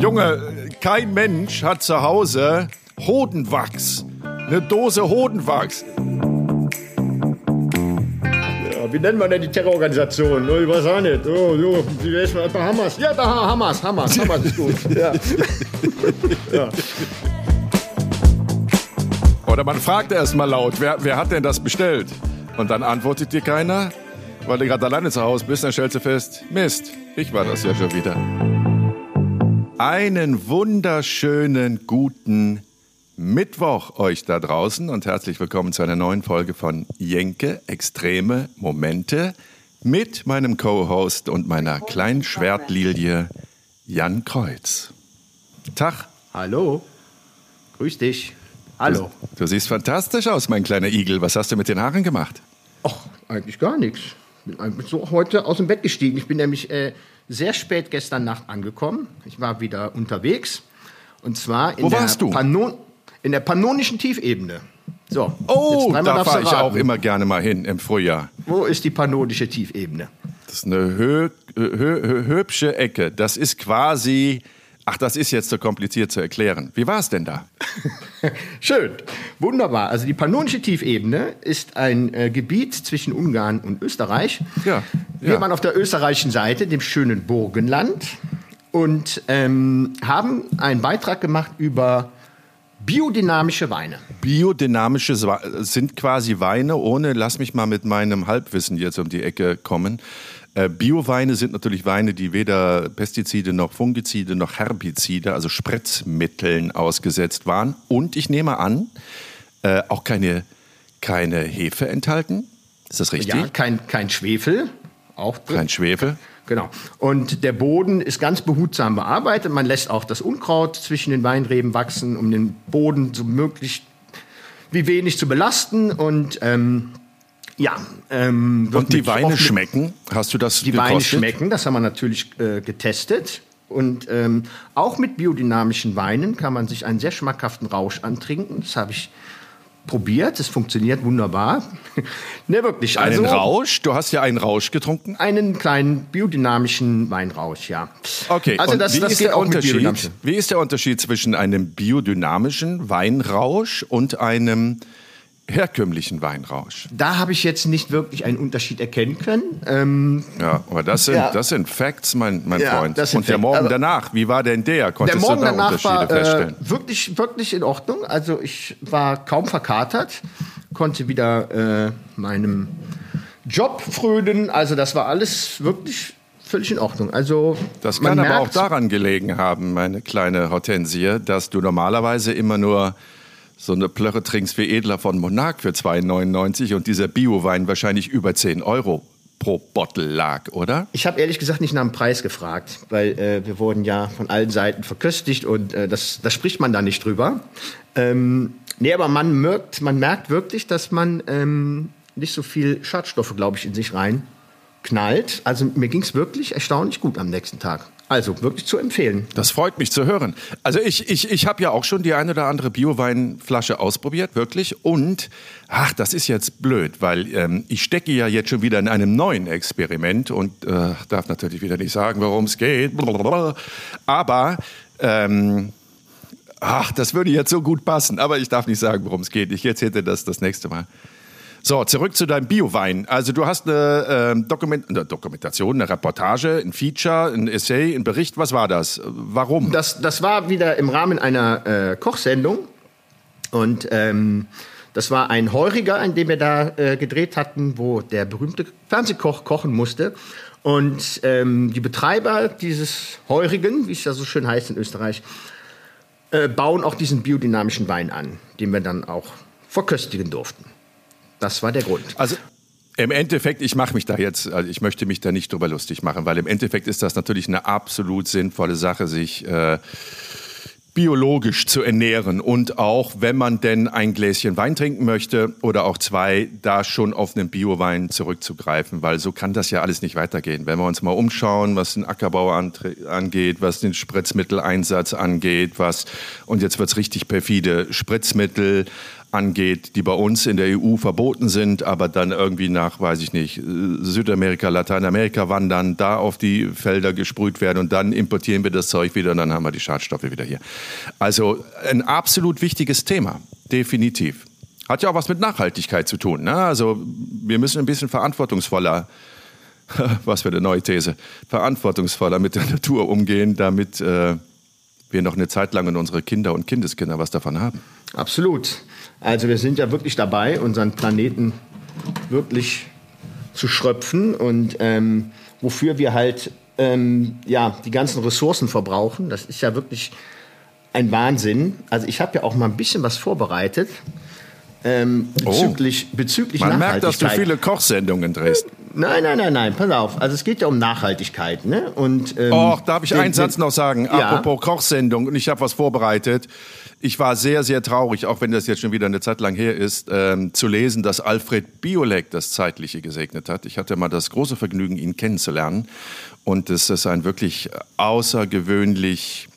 Junge, kein Mensch hat zu Hause Hodenwachs. Eine Dose Hodenwachs. Ja, wie nennt man denn die Terrororganisation? Oh, ich weiß auch nicht. Oh, oh, man? Da Hamas. Ja, da Hamas, Hamas, Hamas ist gut. Ja. ja. Oder man fragt erst mal laut, wer, wer hat denn das bestellt? Und dann antwortet dir keiner, weil du gerade alleine zu Hause bist, dann stellst du fest, Mist, ich war das ja schon wieder. Einen wunderschönen guten Mittwoch euch da draußen und herzlich willkommen zu einer neuen Folge von Jenke Extreme Momente mit meinem Co-Host und meiner kleinen Schwertlilie Jan Kreuz. Tag. Hallo. Grüß dich. Hallo. Du, du siehst fantastisch aus, mein kleiner Igel. Was hast du mit den Haaren gemacht? Ach, eigentlich gar nichts. Bin einfach so heute aus dem Bett gestiegen. Ich bin nämlich äh, sehr spät gestern Nacht angekommen. Ich war wieder unterwegs. Und zwar in, der? Pannon in der pannonischen Tiefebene. So, Oh, da fahre ich auch immer gerne mal hin im Frühjahr. Wo ist die pannonische Tiefebene? Das ist eine hö hö hö hübsche Ecke. Das ist quasi. Ach, das ist jetzt so kompliziert zu erklären. Wie war es denn da? Schön, wunderbar. Also die pannonische Tiefebene ist ein äh, Gebiet zwischen Ungarn und Österreich. Ja, Wir ja. waren auf der österreichischen Seite, dem schönen Burgenland, und ähm, haben einen Beitrag gemacht über biodynamische Weine. Biodynamische sind quasi Weine ohne, lass mich mal mit meinem Halbwissen jetzt um die Ecke kommen. Äh, Bioweine sind natürlich Weine, die weder Pestizide noch Fungizide noch Herbizide, also Spritzmitteln ausgesetzt waren. Und ich nehme an, äh, auch keine, keine Hefe enthalten. Ist das richtig? Ja, kein, kein Schwefel, auch drin. Kein Schwefel. Genau. Und der Boden ist ganz behutsam bearbeitet. Man lässt auch das Unkraut zwischen den Weinreben wachsen, um den Boden so möglich wie wenig zu belasten. Und ähm, ja, ähm, Und die Weine schmecken? Hast du das Die gekostet? Weine schmecken, das haben wir natürlich äh, getestet. Und ähm, auch mit biodynamischen Weinen kann man sich einen sehr schmackhaften Rausch antrinken. Das habe ich probiert. Es funktioniert wunderbar. ne, wirklich. Einen Also, Rausch? Du hast ja einen Rausch getrunken? Einen kleinen biodynamischen Weinrausch, ja. Okay, also das, wie, das ist der Unterschied, wie ist der Unterschied zwischen einem biodynamischen Weinrausch und einem herkömmlichen Weinrausch? Da habe ich jetzt nicht wirklich einen Unterschied erkennen können. Ähm, Ja, aber das sind, Ja. das sind Facts, mein, mein Ja, Freund. Und der. Morgen danach, wie war denn der? der Konntest Morgen du da danach Unterschiede war äh, feststellen? wirklich, wirklich in Ordnung. Also ich war kaum verkatert, konnte wieder äh, meinem Job frönen. Also das war alles wirklich völlig in Ordnung. Also Das kann aber auch daran gelegen haben, meine kleine Hortensie, dass du normalerweise immer nur so eine Plörre trinkst wie Edler von Monarch für 2,99 und dieser Biowein wahrscheinlich über 10 Euro pro Bottle lag, oder? Ich habe ehrlich gesagt nicht nach dem Preis gefragt, weil äh, wir wurden ja von allen Seiten verköstigt und äh, das, da spricht man da nicht drüber. Ähm, nee, aber man merkt, man merkt wirklich, dass man ähm, nicht so viel Schadstoffe, glaube ich, in sich rein knallt. Also mir ging es wirklich erstaunlich gut am nächsten Tag. Also wirklich zu empfehlen. Das freut mich zu hören. Also ich, ich, ich habe ja auch schon die eine oder andere Bioweinflasche ausprobiert, wirklich. Und, ach, das ist jetzt blöd, weil ähm, ich stecke ja jetzt schon wieder in einem neuen Experiment und äh, darf natürlich wieder nicht sagen, worum es geht. Aber, ähm, ach, das würde jetzt so gut passen. Aber ich darf nicht sagen, worum es geht. Ich erzähle das das nächste Mal. So, zurück zu deinem Biowein. Also du hast eine, ähm, Dokument eine Dokumentation, eine Reportage, ein Feature, ein Essay, ein Bericht. Was war das? Warum? Das, das war wieder im Rahmen einer äh, Kochsendung. Und ähm, das war ein Heuriger, in dem wir da äh, gedreht hatten, wo der berühmte Fernsehkoch kochen musste. Und ähm, die Betreiber dieses Heurigen, wie es ja so schön heißt in Österreich, äh, bauen auch diesen biodynamischen Wein an, den wir dann auch verköstigen durften. Das war der Grund. Also im Endeffekt, ich mache mich da jetzt, also ich möchte mich da nicht drüber lustig machen, weil im Endeffekt ist das natürlich eine absolut sinnvolle Sache, sich äh, biologisch zu ernähren und auch, wenn man denn ein Gläschen Wein trinken möchte oder auch zwei, da schon auf einen Biowein zurückzugreifen, weil so kann das ja alles nicht weitergehen. Wenn wir uns mal umschauen, was den Ackerbau angeht, was den Spritzmitteleinsatz angeht, was, und jetzt wird's richtig perfide, Spritzmittel angeht, die bei uns in der EU verboten sind, aber dann irgendwie nach, weiß ich nicht, Südamerika, Lateinamerika wandern, da auf die Felder gesprüht werden und dann importieren wir das Zeug wieder und dann haben wir die Schadstoffe wieder hier. Also ein absolut wichtiges Thema, definitiv. Hat ja auch was mit Nachhaltigkeit zu tun. Ne? Also wir müssen ein bisschen verantwortungsvoller, was für eine neue These, verantwortungsvoller mit der Natur umgehen, damit äh, wir noch eine Zeit lang und unsere Kinder und Kindeskinder was davon haben. Absolut. Also wir sind ja wirklich dabei, unseren Planeten wirklich zu schröpfen und ähm, wofür wir halt ähm, ja, die ganzen Ressourcen verbrauchen. Das ist ja wirklich ein Wahnsinn. Also ich habe ja auch mal ein bisschen was vorbereitet. Ähm, bezüglich, oh. bezüglich Man merkt, dass du viele Kochsendungen drehst. Nein, nein, nein, nein, pass auf. Also es geht ja um Nachhaltigkeit. Ne? Und, ähm, Och, darf ich den, einen Satz noch sagen? Ja. Apropos Kochsendung, und ich habe was vorbereitet. Ich war sehr, sehr traurig, auch wenn das jetzt schon wieder eine Zeit lang her ist, ähm, zu lesen, dass Alfred Biolek das Zeitliche gesegnet hat. Ich hatte mal das große Vergnügen, ihn kennenzulernen. Und es ist ein wirklich außergewöhnlich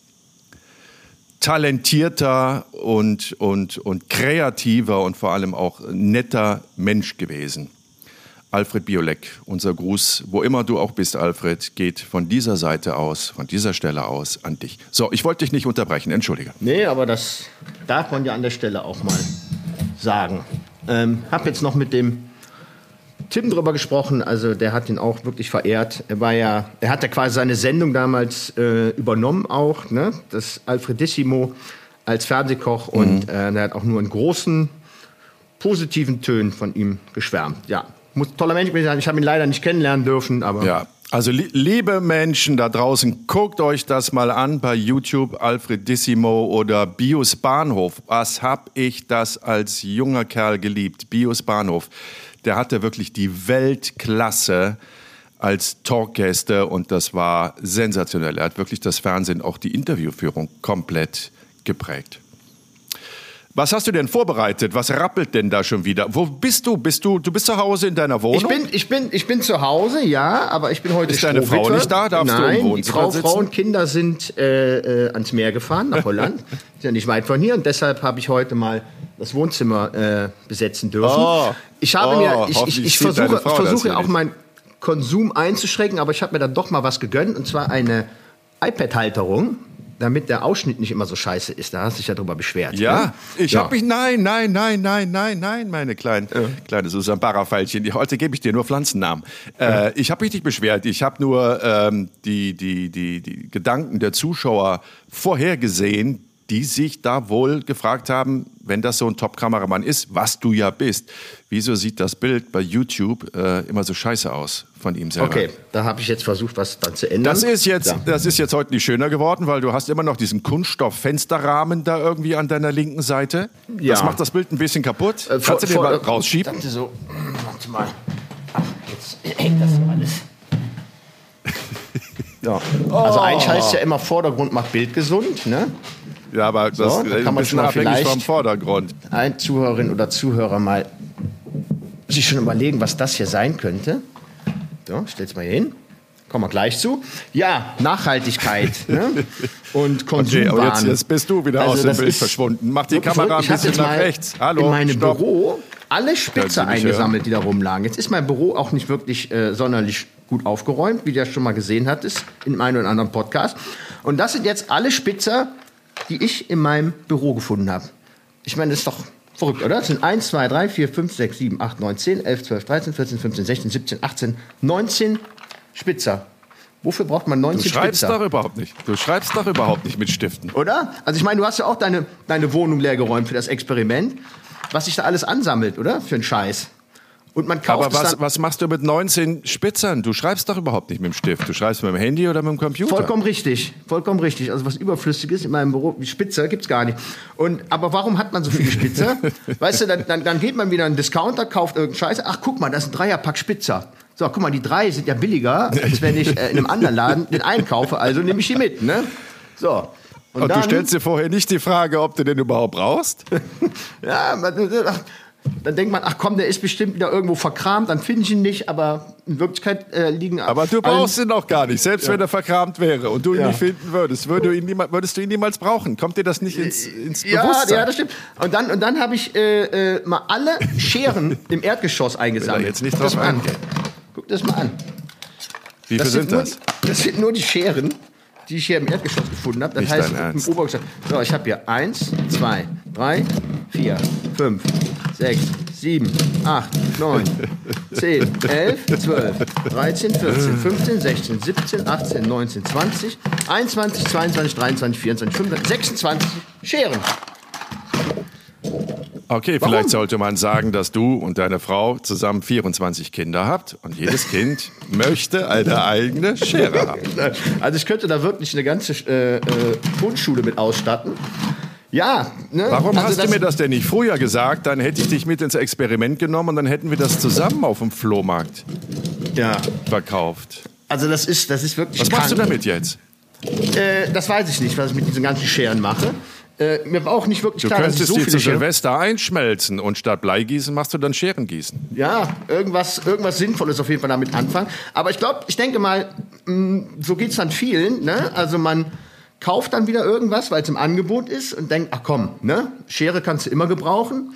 talentierter und, und, und kreativer und vor allem auch netter Mensch gewesen. Alfred Biolek, unser Gruß, wo immer du auch bist, Alfred, geht von dieser Seite aus, von dieser Stelle aus an dich. So, ich wollte dich nicht unterbrechen, entschuldige. Nee, aber das darf man ja an der Stelle auch mal sagen. Ähm, hab jetzt noch mit dem Tim drüber gesprochen, also der hat ihn auch wirklich verehrt. Er war ja, er hat ja quasi seine Sendung damals äh, übernommen auch, ne? Das Alfredissimo als Fernsehkoch mhm. und äh, er hat auch nur in großen positiven Tönen von ihm geschwärmt. Ja, muss toller Mensch sein. Ich habe ihn leider nicht kennenlernen dürfen, aber ja. Also li liebe Menschen da draußen, guckt euch das mal an bei YouTube, Alfredissimo oder Bios Bahnhof. Was hab ich das als junger Kerl geliebt? Bios Bahnhof der hatte wirklich die Weltklasse als Talkgäste und das war sensationell. Er hat wirklich das Fernsehen, auch die Interviewführung komplett geprägt. Was hast du denn vorbereitet? Was rappelt denn da schon wieder? Wo bist du? Bist du, du bist zu Hause in deiner Wohnung? Ich bin, ich bin, ich bin zu Hause, ja, aber ich bin heute Ist deine Frau nicht da? Darfst Nein, du im die Frau, Frau und Kinder sind äh, äh, ans Meer gefahren, nach Holland. ist ja nicht weit von hier und deshalb habe ich heute mal das Wohnzimmer äh, besetzen dürfen. Oh, ich habe oh, mir, ich, ich, ich versuche, versuche auch meinen Konsum einzuschränken, aber ich habe mir dann doch mal was gegönnt und zwar eine iPad-Halterung damit der Ausschnitt nicht immer so scheiße ist. Da hast du dich ja drüber beschwert. Ja, ne? ich ja. habe mich, nein, nein, nein, nein, nein, nein, meine kleinen, ja. kleine Susan Barra-Feilchen. Heute gebe ich dir nur Pflanzennamen. Ja. Äh, ich habe mich nicht beschwert. Ich habe nur ähm, die, die, die, die Gedanken der Zuschauer vorhergesehen, die sich da wohl gefragt haben, wenn das so ein Top-Kameramann ist, was du ja bist, wieso sieht das Bild bei YouTube äh, immer so scheiße aus von ihm selber? Okay, da habe ich jetzt versucht, was dann zu ändern. Das ist jetzt, ja. das ist jetzt heute nicht schöner geworden, weil du hast immer noch diesen Kunststoff-Fensterrahmen da irgendwie an deiner linken Seite. Ja. Das macht das Bild ein bisschen kaputt. Äh, Kannst du den mal rausschieben? So, warte mal. Ach, jetzt hängt das alles. Ja. Also eigentlich heißt ja immer Vordergrund macht Bild gesund, ne? Ja, aber das so, da kann man schon mal vielleicht vom Vordergrund. Ein Zuhörerin oder Zuhörer mal sich schon überlegen, was das hier sein könnte. So, stell's mal hier hin. Kommen wir gleich zu. Ja, Nachhaltigkeit ne? und Konsumwahn. Okay, jetzt, jetzt, bist du wieder also aus dem Bild verschwunden. Mach die Kamera ein bisschen nach rechts. Hallo, in meinem. Büro alle Spitze eingesammelt, die da rumlagen. Jetzt ist mein Büro auch nicht wirklich äh, sonderlich gut aufgeräumt, wie du ja schon mal gesehen hattest in einem oder anderen Podcast. Und das sind jetzt alle Spitzer, die ich in meinem Büro gefunden habe. Ich meine, das ist doch verrückt, oder? Das sind 1, 2, 3, 4, 5, 6, 7, 8, 9, 10, 11, 12, 13, 14, 15, 16, 17, 18, 19 Spitzer. Wofür braucht man 19 Spitzer? Du schreibst Spitzer? doch überhaupt nicht. Du schreibst doch überhaupt nicht mit Stiften. Oder? Also ich meine, du hast ja auch deine, deine Wohnung leergeräumt für das Experiment. Was sich da alles ansammelt, oder? Für einen Scheiß. Und man kauft Aber was, was machst du mit 19 Spitzern? Du schreibst doch überhaupt nicht mit dem Stift. Du schreibst mit dem Handy oder mit dem Computer. Vollkommen richtig. Vollkommen richtig. Also was Überflüssiges in meinem Büro, wie Spitzer, gibt's gar nicht. Und, aber warum hat man so viele Spitzer? weißt du, dann, dann, dann geht man wieder in einen Discounter, kauft irgendeinen Scheiß. Ach, guck mal, das ist ein Dreierpack Spitzer. So, guck mal, die drei sind ja billiger, als wenn ich äh, in einem anderen Laden den einkaufe. Also nehme ich die mit, ne? So. Und, Und dann, du stellst dir vorher nicht die Frage, ob du den überhaupt brauchst? ja, dann denkt man, ach komm, der ist bestimmt wieder irgendwo verkramt, dann finde ich ihn nicht, aber in Wirklichkeit äh, liegen. Aber du brauchst ihn noch gar nicht, selbst ja. wenn er verkramt wäre und du ihn ja. nicht finden würdest, würdest du, ihn niemals, würdest du ihn niemals brauchen. Kommt dir das nicht ins, ins ja, Bewusstsein? Ja, das stimmt. Und dann, und dann habe ich äh, äh, mal alle Scheren im Erdgeschoss eingesammelt. Jetzt nicht drauf an. Guck das mal an. Wie viel sind, sind das? Nur, das sind nur die Scheren die ich hier im Erdgeschoss gefunden habe. Das Nicht heißt, im Obergeschoss. So, ich habe hier 1, 2, 3, 4, 5, 6, 7, 8, 9, 10, 11, 12, 13, 14, 15, 16, 17, 18, 19, 20, 21, 22, 23, 24, 25, 26 Scheren. Okay, Warum? vielleicht sollte man sagen, dass du und deine Frau zusammen 24 Kinder habt und jedes Kind möchte eine eigene Schere haben. Also ich könnte da wirklich eine ganze äh, äh, Grundschule mit ausstatten. Ja. Ne? Warum also hast du mir das denn nicht früher gesagt? Dann hätte ich dich mit ins Experiment genommen und dann hätten wir das zusammen auf dem Flohmarkt ja. verkauft. Also das ist, das ist wirklich Was krank. machst du damit jetzt? Äh, das weiß ich nicht, was ich mit diesen ganzen Scheren mache. Äh, mir war auch nicht wirklich du klar, dass ich so die zu Silvester einschmelzen und statt Bleigießen machst du dann Scherengießen. Ja, irgendwas, irgendwas Sinnvolles auf jeden Fall damit anfangen. Aber ich glaube, ich denke mal, mh, mm, so geht es dann vielen. Ne? Also man kauft dann wieder irgendwas, weil es im Angebot ist und denkt, ach komm, ne? Schere kannst du immer gebrauchen.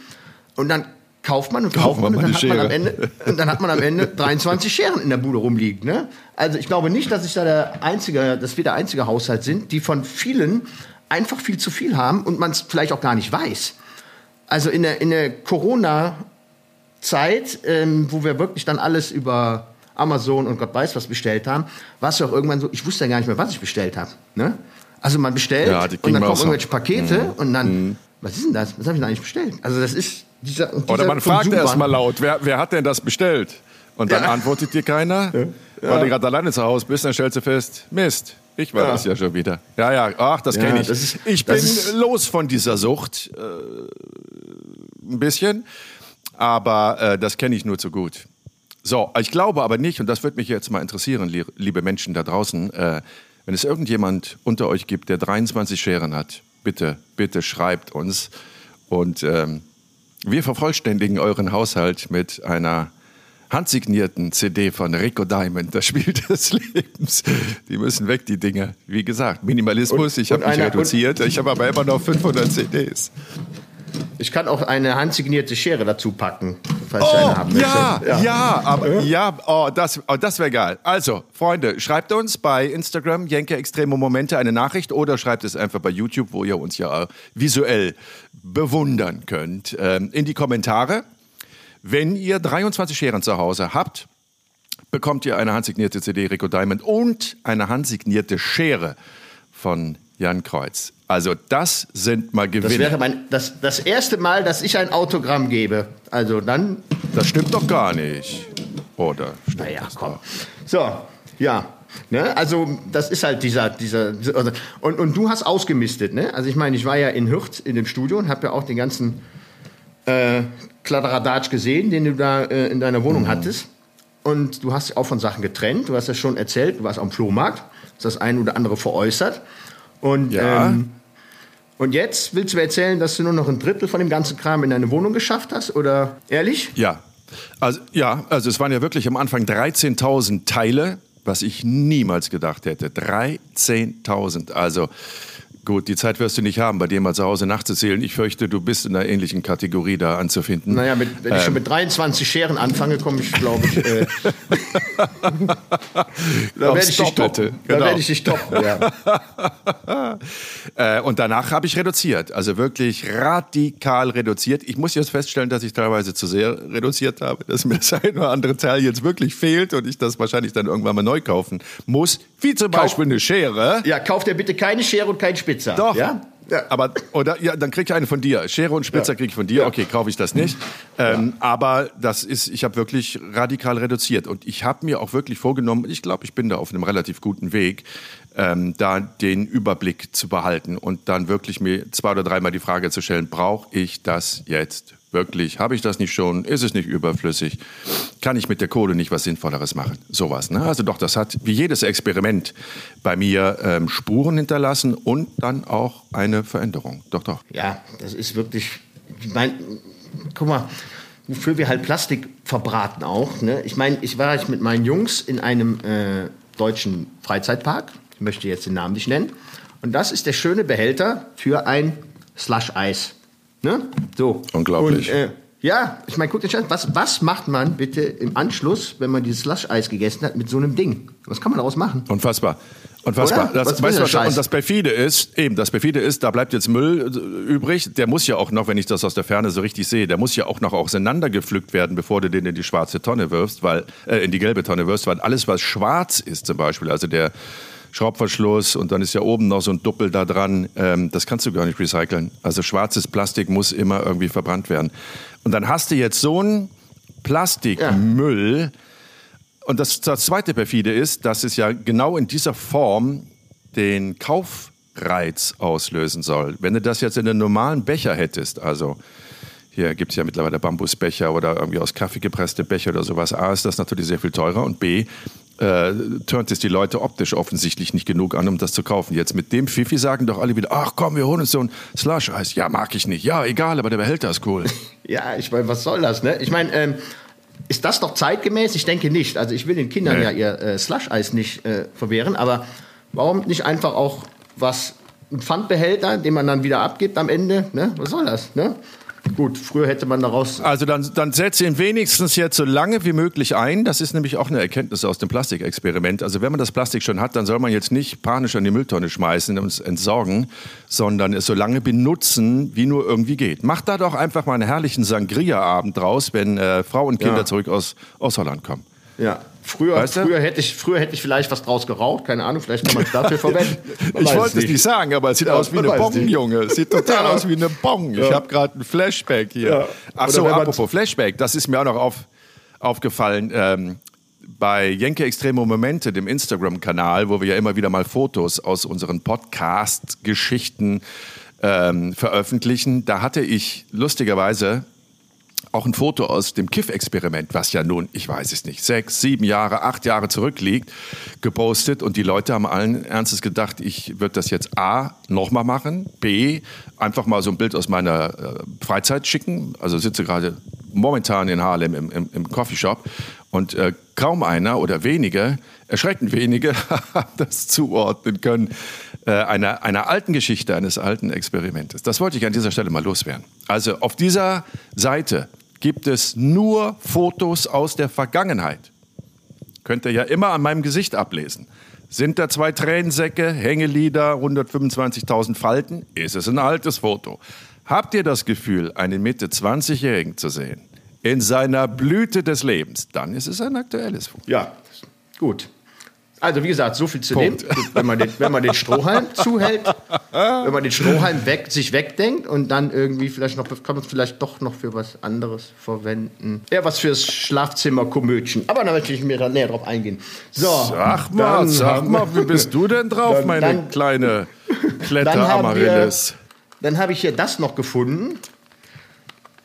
Und dann kauft man und kauft man, und dann, hat man am Ende, und dann hat man am Ende 23 Scheren in der Bude rumliegen. Ne? Also ich glaube nicht, dass ich da der einzige, dass wir der einzige Haushalt sind, die von vielen einfach viel zu viel haben und man es vielleicht auch gar nicht weiß. Also in der, in der Corona-Zeit, ähm, wo wir wirklich dann alles über Amazon und Gott weiß was bestellt haben, war es ja auch irgendwann so, ich wusste ja gar nicht mehr, was ich bestellt habe. Ne? Also man bestellt ja, und dann kommen irgendwelche Pakete mhm. und dann, mhm. was ist denn das? Was habe ich denn eigentlich bestellt? Also das ist dieser, dieser Oder man fragt erst mal laut, wer, wer hat denn das bestellt? Und dann ja. antwortet dir keiner, ja. weil du gerade alleine zu Hause bist, dann stellst du fest, Mist, ich war ja. das ja schon wieder. Ja, ja, ach, das kenne ich. Das ist, ich bin los von dieser Sucht. Äh, ein bisschen. Aber äh, das kenne ich nur zu gut. So, ich glaube aber nicht, und das würde mich jetzt mal interessieren, liebe Menschen da draußen, äh, wenn es irgendjemand unter euch gibt, der 23 Scheren hat, bitte, bitte schreibt uns. Und ähm, wir vervollständigen euren Haushalt mit einer handsignierten CD von Rico Diamond, das Spiel des Lebens. Die müssen weg, die Dinge. Wie gesagt, Minimalismus, und, ich habe mich reduziert, ich habe aber immer noch 500 CDs. Ich kann auch eine handsignierte Schere dazu packen, falls oh, eine haben ja, ja, ja, aber ja, oh, das, oh, das wäre geil. Also, Freunde, schreibt uns bei Instagram Jenke Extreme Momente eine Nachricht oder schreibt es einfach bei YouTube, wo ihr uns ja visuell bewundern könnt, ähm, in die Kommentare. Wenn ihr 23 Scheren zu Hause habt, bekommt ihr eine handsignierte CD Rico Diamond und eine handsignierte Schere von Jan Kreuz. Also das sind mal Gewinne. Das wäre mein, das, das erste Mal, dass ich ein Autogramm gebe. Also dann... Das stimmt doch gar nicht. Oder? Stimmt naja, komm. Doch? So, ja. Ne? Also das ist halt dieser, dieser und, und du hast ausgemistet. Ne? Also ich meine, ich war ja in Hürth in dem Studio und habe ja auch den ganzen äh, Kladderadatsch gesehen, den du da äh, in deiner Wohnung mhm. hattest. Und du hast auch von Sachen getrennt. Du hast ja schon erzählt, du warst am Flohmarkt, hast das eine oder andere veräußert. Und, ja. ähm, und jetzt willst du mir erzählen, dass du nur noch ein Drittel von dem ganzen Kram in deine Wohnung geschafft hast? Oder ehrlich? Ja. Also, ja, also es waren ja wirklich am Anfang 13.000 Teile, was ich niemals gedacht hätte. 13.000. Also Gut, die Zeit wirst du nicht haben, bei dir mal zu Hause nachzuzählen. Ich fürchte, du bist in einer ähnlichen Kategorie da anzufinden. Naja, mit, wenn ähm. ich schon mit 23 Scheren anfange, komme ich, glaube ich. Äh, da werde ich. Genau. Da werde ich dich toppen, ja. äh, und danach habe ich reduziert. Also wirklich radikal reduziert. Ich muss jetzt feststellen, dass ich teilweise zu sehr reduziert habe, dass mir das ein oder andere Teil jetzt wirklich fehlt und ich das wahrscheinlich dann irgendwann mal neu kaufen muss. Wie zum Kauf, Beispiel eine Schere. Ja, kauf dir bitte keine Schere und kein Spitz. Spitzer. Doch. Ja? Ja. Aber, oder, ja, dann krieg ich eine von dir. Schere und Spitzer ja. krieg ich von dir. Okay, kaufe ich das nicht. Ähm, ja. Aber das ist, ich habe wirklich radikal reduziert. Und ich habe mir auch wirklich vorgenommen, ich glaube, ich bin da auf einem relativ guten Weg, ähm, da den Überblick zu behalten und dann wirklich mir zwei oder dreimal die Frage zu stellen, brauche ich das jetzt wirklich? Habe ich das nicht schon? Ist es nicht überflüssig? Kann ich mit der Kohle nicht was Sinnvolleres machen? Sowas. Ne? Also doch, das hat wie jedes Experiment bei mir ähm, Spuren hinterlassen und dann auch eine Veränderung. Doch, doch. Ja, das ist wirklich. Mein, guck mal, wofür wir halt Plastik verbraten auch. Ne? Ich meine, ich war halt mit meinen Jungs in einem äh, deutschen Freizeitpark. Ich möchte jetzt den Namen nicht nennen. Und das ist der schöne Behälter für ein Slush-Eis. Ne? So. Unglaublich. Und, äh, ja, ich meine, guck dir an, was, was macht man bitte im Anschluss, wenn man dieses Slush-Eis gegessen hat, mit so einem Ding? Was kann man daraus machen? Unfassbar. Unfassbar. Oder? Das, Was weißt was, Scheiß? und das perfide ist, eben, das perfide ist, da bleibt jetzt Müll äh, übrig. Der muss ja auch noch, wenn ich das aus der Ferne so richtig sehe, der muss ja auch noch auseinandergepflückt werden, bevor du den in die schwarze Tonne wirfst, weil, äh, in die gelbe Tonne wirfst, weil alles, was schwarz ist zum Beispiel, also der Schraubverschluss und dann ist ja oben noch so ein Doppel da dran, ähm, das kannst du gar nicht recyceln. Also schwarzes Plastik muss immer irgendwie verbrannt werden. Und dann hast du jetzt so einen Plastikmüll, und das, das zweite perfide ist, dass es ja genau in dieser Form den Kaufreiz auslösen soll. Wenn du das jetzt in einem normalen Becher hättest, also hier gibt es ja mittlerweile Bambusbecher oder irgendwie aus Kaffee gepresste Becher oder sowas, A ist das natürlich sehr viel teurer und B äh, turnt es die Leute optisch offensichtlich nicht genug an, um das zu kaufen. Jetzt mit dem Fifi sagen doch alle wieder, ach komm, wir holen uns so ein Slush-Eis. Ja, mag ich nicht. Ja, egal, aber der Behälter ist cool. Ja, ich meine, was soll das, ne? Ich meine, ähm, ist das doch zeitgemäß? Ich denke nicht. Also ich will den Kindern Nee. ja ihr äh, Slush-Eis nicht äh, verwehren, aber warum nicht einfach auch was, ein Pfandbehälter, den man dann wieder abgibt am Ende, ne? Was soll das, ne? Gut, früher hätte man daraus... Also dann, dann setze ihn wenigstens jetzt so lange wie möglich ein. Das ist nämlich auch eine Erkenntnis aus dem Plastikexperiment. Also wenn man das Plastik schon hat, dann soll man jetzt nicht panisch an die Mülltonne schmeißen und es entsorgen, sondern es so lange benutzen, wie nur irgendwie geht. Macht da doch einfach mal einen herrlichen Sangria-Abend draus, wenn äh, Frau und Kinder Ja. zurück aus, aus Holland kommen. Ja, früher, Weißt du? früher, hätte ich, früher hätte ich vielleicht was draus geraucht, keine Ahnung, vielleicht kann man es dafür verwenden. Man Ich wollte es nicht sagen, aber es sieht Ja, aus wie eine Bong, nicht. Junge. Es sieht total Ja. aus wie eine Bong. Ich Ja. habe gerade ein Flashback hier. Ach so, apropos Flashback, das ist mir auch noch auf, aufgefallen. Ähm, bei Jenke Extreme Momente, dem Instagram-Kanal, wo wir ja immer wieder mal Fotos aus unseren Podcast-Geschichten ähm, veröffentlichen, da hatte ich lustigerweise auch ein Foto aus dem Kiff-Experiment, was ja nun, ich weiß es nicht, sechs, sieben Jahre, acht Jahre zurückliegt, gepostet. Und die Leute haben allen Ernstes gedacht, ich würde das jetzt A, nochmal machen, B, einfach mal so ein Bild aus meiner äh, Freizeit schicken. Also sitze gerade momentan in Harlem im, im, im Coffeeshop und äh, kaum einer oder wenige, erschreckend wenige, haben das zuordnen können, äh, einer, einer alten Geschichte, eines alten Experimentes. Das wollte ich an dieser Stelle mal loswerden. Also auf dieser Seite gibt es nur Fotos aus der Vergangenheit. Könnt ihr ja immer an meinem Gesicht ablesen. Sind da zwei Tränensäcke, Hängelieder, 125.000 Falten? Ist es ein altes Foto? Habt ihr das Gefühl, einen Mitte 20-Jährigen zu sehen? In seiner Blüte des Lebens? Dann ist es ein aktuelles Foto. Ja, gut. Also wie gesagt, so viel zu Punkt. dem, wenn man den, wenn man den Strohhalm zuhält, wenn man den Strohhalm weg, sich wegdenkt und dann irgendwie vielleicht noch, kann man es vielleicht doch noch für was anderes verwenden. Ja, was fürs Schlafzimmer-Komödchen. Aber da möchte ich mir dann näher drauf eingehen. So, Sag mal, dann sag mal, wie bist du denn drauf, Dann- meine dann- kleine Kletteramaryllis? dann habe ich hier das noch gefunden.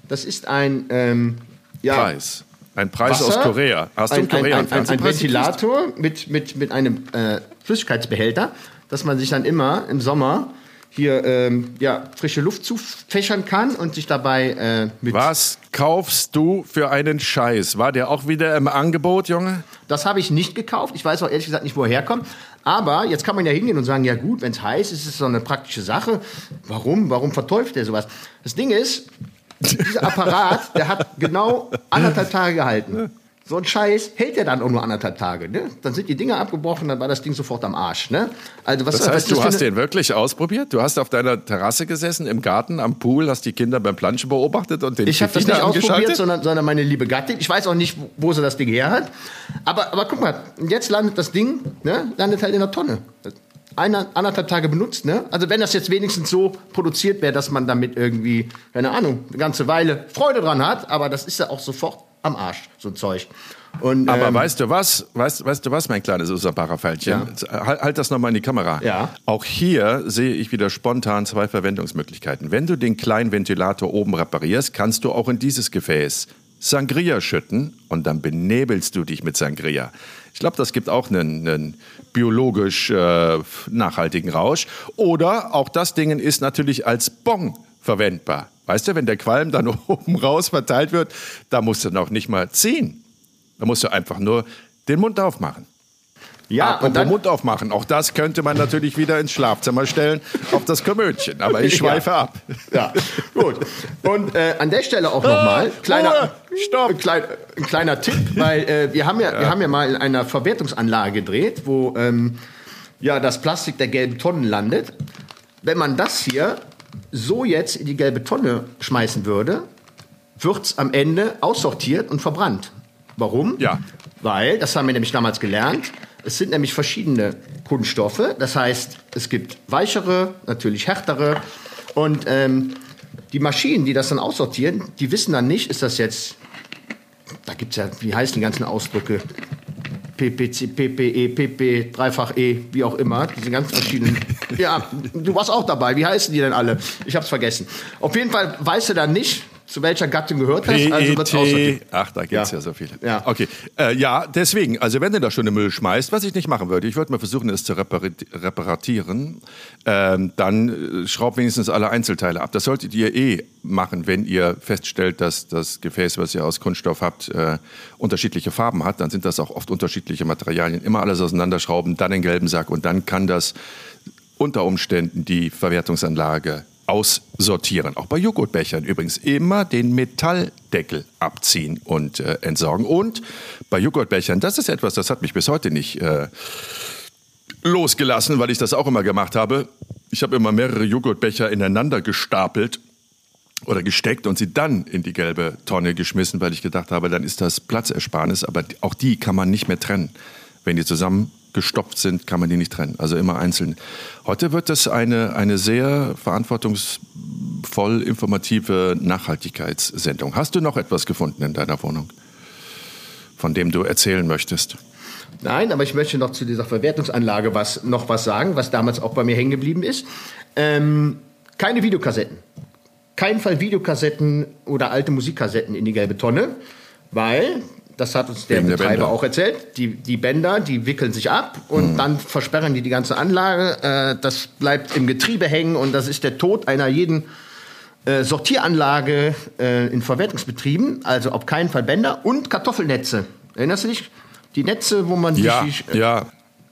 Das ist ein, ähm, ja, Preis. Ein Preis Wasser, aus Korea. Hast du ein, Korea ein, ein, ein? Ventilator mit, mit, mit einem äh, Flüssigkeitsbehälter, dass man sich dann immer im Sommer hier ähm, ja, frische Luft zufächern kann und sich dabei äh, mit. Was kaufst du für einen Scheiß? War der auch wieder im Angebot, Junge? Das habe ich nicht gekauft. Ich weiß auch ehrlich gesagt nicht, woher er kommt. Aber jetzt kann man ja hingehen und sagen, ja gut, wenn es heiß ist, ist es so eine praktische Sache. Warum? Warum verteufelt er sowas? Das Ding ist, dieser Apparat, der hat genau anderthalb Tage gehalten. So ein Scheiß hält ja dann auch nur anderthalb Tage. Ne? Dann sind die Dinger abgebrochen, dann war das Ding sofort am Arsch. Ne? Also was Das was heißt, ist du hast den wirklich ausprobiert? Du hast auf deiner Terrasse gesessen, im Garten, am Pool, hast die Kinder beim Planschen beobachtet und den Ich habe das nicht ausprobiert, sondern, sondern meine liebe Gattin. Ich weiß auch nicht, wo, wo sie das Ding her hat. Aber, aber guck mal, jetzt landet das Ding, ne, landet halt in der Tonne. Eine, anderthalb Tage benutzt, ne? Also wenn das jetzt wenigstens so produziert wäre, dass man damit irgendwie, keine Ahnung, eine ganze Weile Freude dran hat, aber das ist ja auch sofort am Arsch, so ein Zeug. Und, Aber ähm, weißt du was? Weißt, weißt du was, mein kleines Usaparafaltchen? Halt, halt das nochmal in die Kamera. Ja. Auch hier sehe ich wieder spontan zwei Verwendungsmöglichkeiten. Wenn du den kleinen Ventilator oben reparierst, kannst du auch in dieses Gefäß Sangria schütten und dann benebelst du dich mit Sangria. Ich glaube, das gibt auch einen, einen biologisch äh, nachhaltigen Rausch. Oder auch das Ding ist natürlich als Bong verwendbar. Weißt du, wenn der Qualm dann oben raus verteilt wird, da musst du noch nicht mal ziehen. Da musst du einfach nur den Mund aufmachen. Ja, Apropos und dann, Mund aufmachen. Auch das könnte man natürlich wieder ins Schlafzimmer stellen, auf das Komödchen. Aber ich schweife Ja. ab. Ja, gut. Und äh, an der Stelle auch nochmal, kleiner, Ruhe, stopp. Ein, klein, ein kleiner Tipp, weil äh, wir, haben ja, wir haben ja mal in einer Verwertungsanlage gedreht, wo ähm, ja, das Plastik der gelben Tonnen landet. Wenn man das hier so jetzt in die gelbe Tonne schmeißen würde, wird es am Ende aussortiert und verbrannt. Warum? Ja. Weil, das haben wir nämlich damals gelernt, es sind nämlich verschiedene Kunststoffe. Das heißt, es gibt weichere, natürlich härtere. Und ähm, die Maschinen, die das dann aussortieren, die wissen dann nicht, ist das jetzt, da gibt es ja, wie heißen die ganzen Ausdrücke? PPC, PPE, PP, Dreifach E, wie auch immer, diese ganz verschiedenen. ja, du warst auch dabei. Wie heißen die denn alle? Ich hab's vergessen. Auf jeden Fall weißt du dann nicht, zu welcher Gattung gehört das. Also aussortiert. PET. Ach, da gibt es ja. Ja. so viele. Ja. Okay. Äh, ja, deswegen, also wenn du da schon den Müll schmeißt, was ich nicht machen würde, ich würde mal versuchen, es zu repari- reparatieren, ähm, dann äh, schraub wenigstens alle Einzelteile ab. Das solltet ihr eh machen, wenn ihr feststellt, dass das Gefäß, was ihr aus Kunststoff habt, äh, unterschiedliche Farben hat. Dann sind das auch oft unterschiedliche Materialien. Immer alles auseinanderschrauben, dann den gelben Sack und dann kann das unter Umständen die Verwertungsanlage aussortieren. Auch bei Joghurtbechern übrigens immer den Metalldeckel abziehen und äh, entsorgen. Und bei Joghurtbechern, das ist etwas, das hat mich bis heute nicht äh, losgelassen, weil ich das auch immer gemacht habe. Ich habe immer mehrere Joghurtbecher ineinander gestapelt oder gesteckt und sie dann in die gelbe Tonne geschmissen, weil ich gedacht habe, dann ist das Platzersparnis. Aber auch die kann man nicht mehr trennen. Wenn die zusammengestopft sind, kann man die nicht trennen. Also immer einzeln. Heute wird das eine, eine sehr verantwortungsvoll informative Nachhaltigkeitssendung. Hast du noch etwas gefunden in deiner Wohnung, von dem du erzählen möchtest? Nein, aber ich möchte noch zu dieser Verwertungsanlage was, noch was sagen, was damals auch bei mir hängen geblieben ist. Ähm, keine Videokassetten. Kein Fall Videokassetten oder alte Musikkassetten in die gelbe Tonne, weil, das hat uns der Wegen der Betreiber Bänder. auch erzählt, die, die Bänder, die wickeln sich ab und dann versperren die die ganze Anlage. Äh, das bleibt im Getriebe hängen und das ist der Tod einer jeden äh, Sortieranlage äh, in Verwertungsbetrieben, also auf keinen Fall Bänder und Kartoffelnetze. Erinnerst du dich? Die Netze, wo man Ja, sich äh, ja,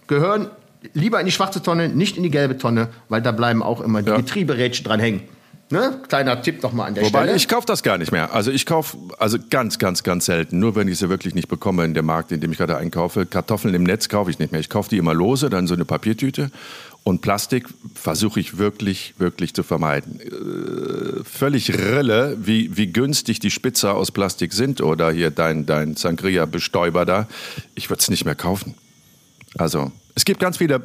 gehören lieber in die schwarze Tonne, nicht in die gelbe Tonne, weil da bleiben auch immer die Ja. Getrieberädchen dran hängen. Ne? Kleiner Tipp noch mal an der Wobei Stelle. ich kaufe das gar nicht mehr. Also ich kaufe also ganz, ganz, ganz selten. Nur wenn ich sie wirklich nicht bekomme in dem Markt, in dem ich gerade einkaufe. Kartoffeln im Netz kaufe ich nicht mehr. Ich kaufe die immer lose, dann so eine Papiertüte. Und Plastik versuche ich wirklich, wirklich zu vermeiden. Äh, völlig Rille, wie, wie günstig die Spitzer aus Plastik sind oder hier dein, dein Sangria-Bestäuber da. Ich würde es nicht mehr kaufen. Also es gibt ganz viele äh,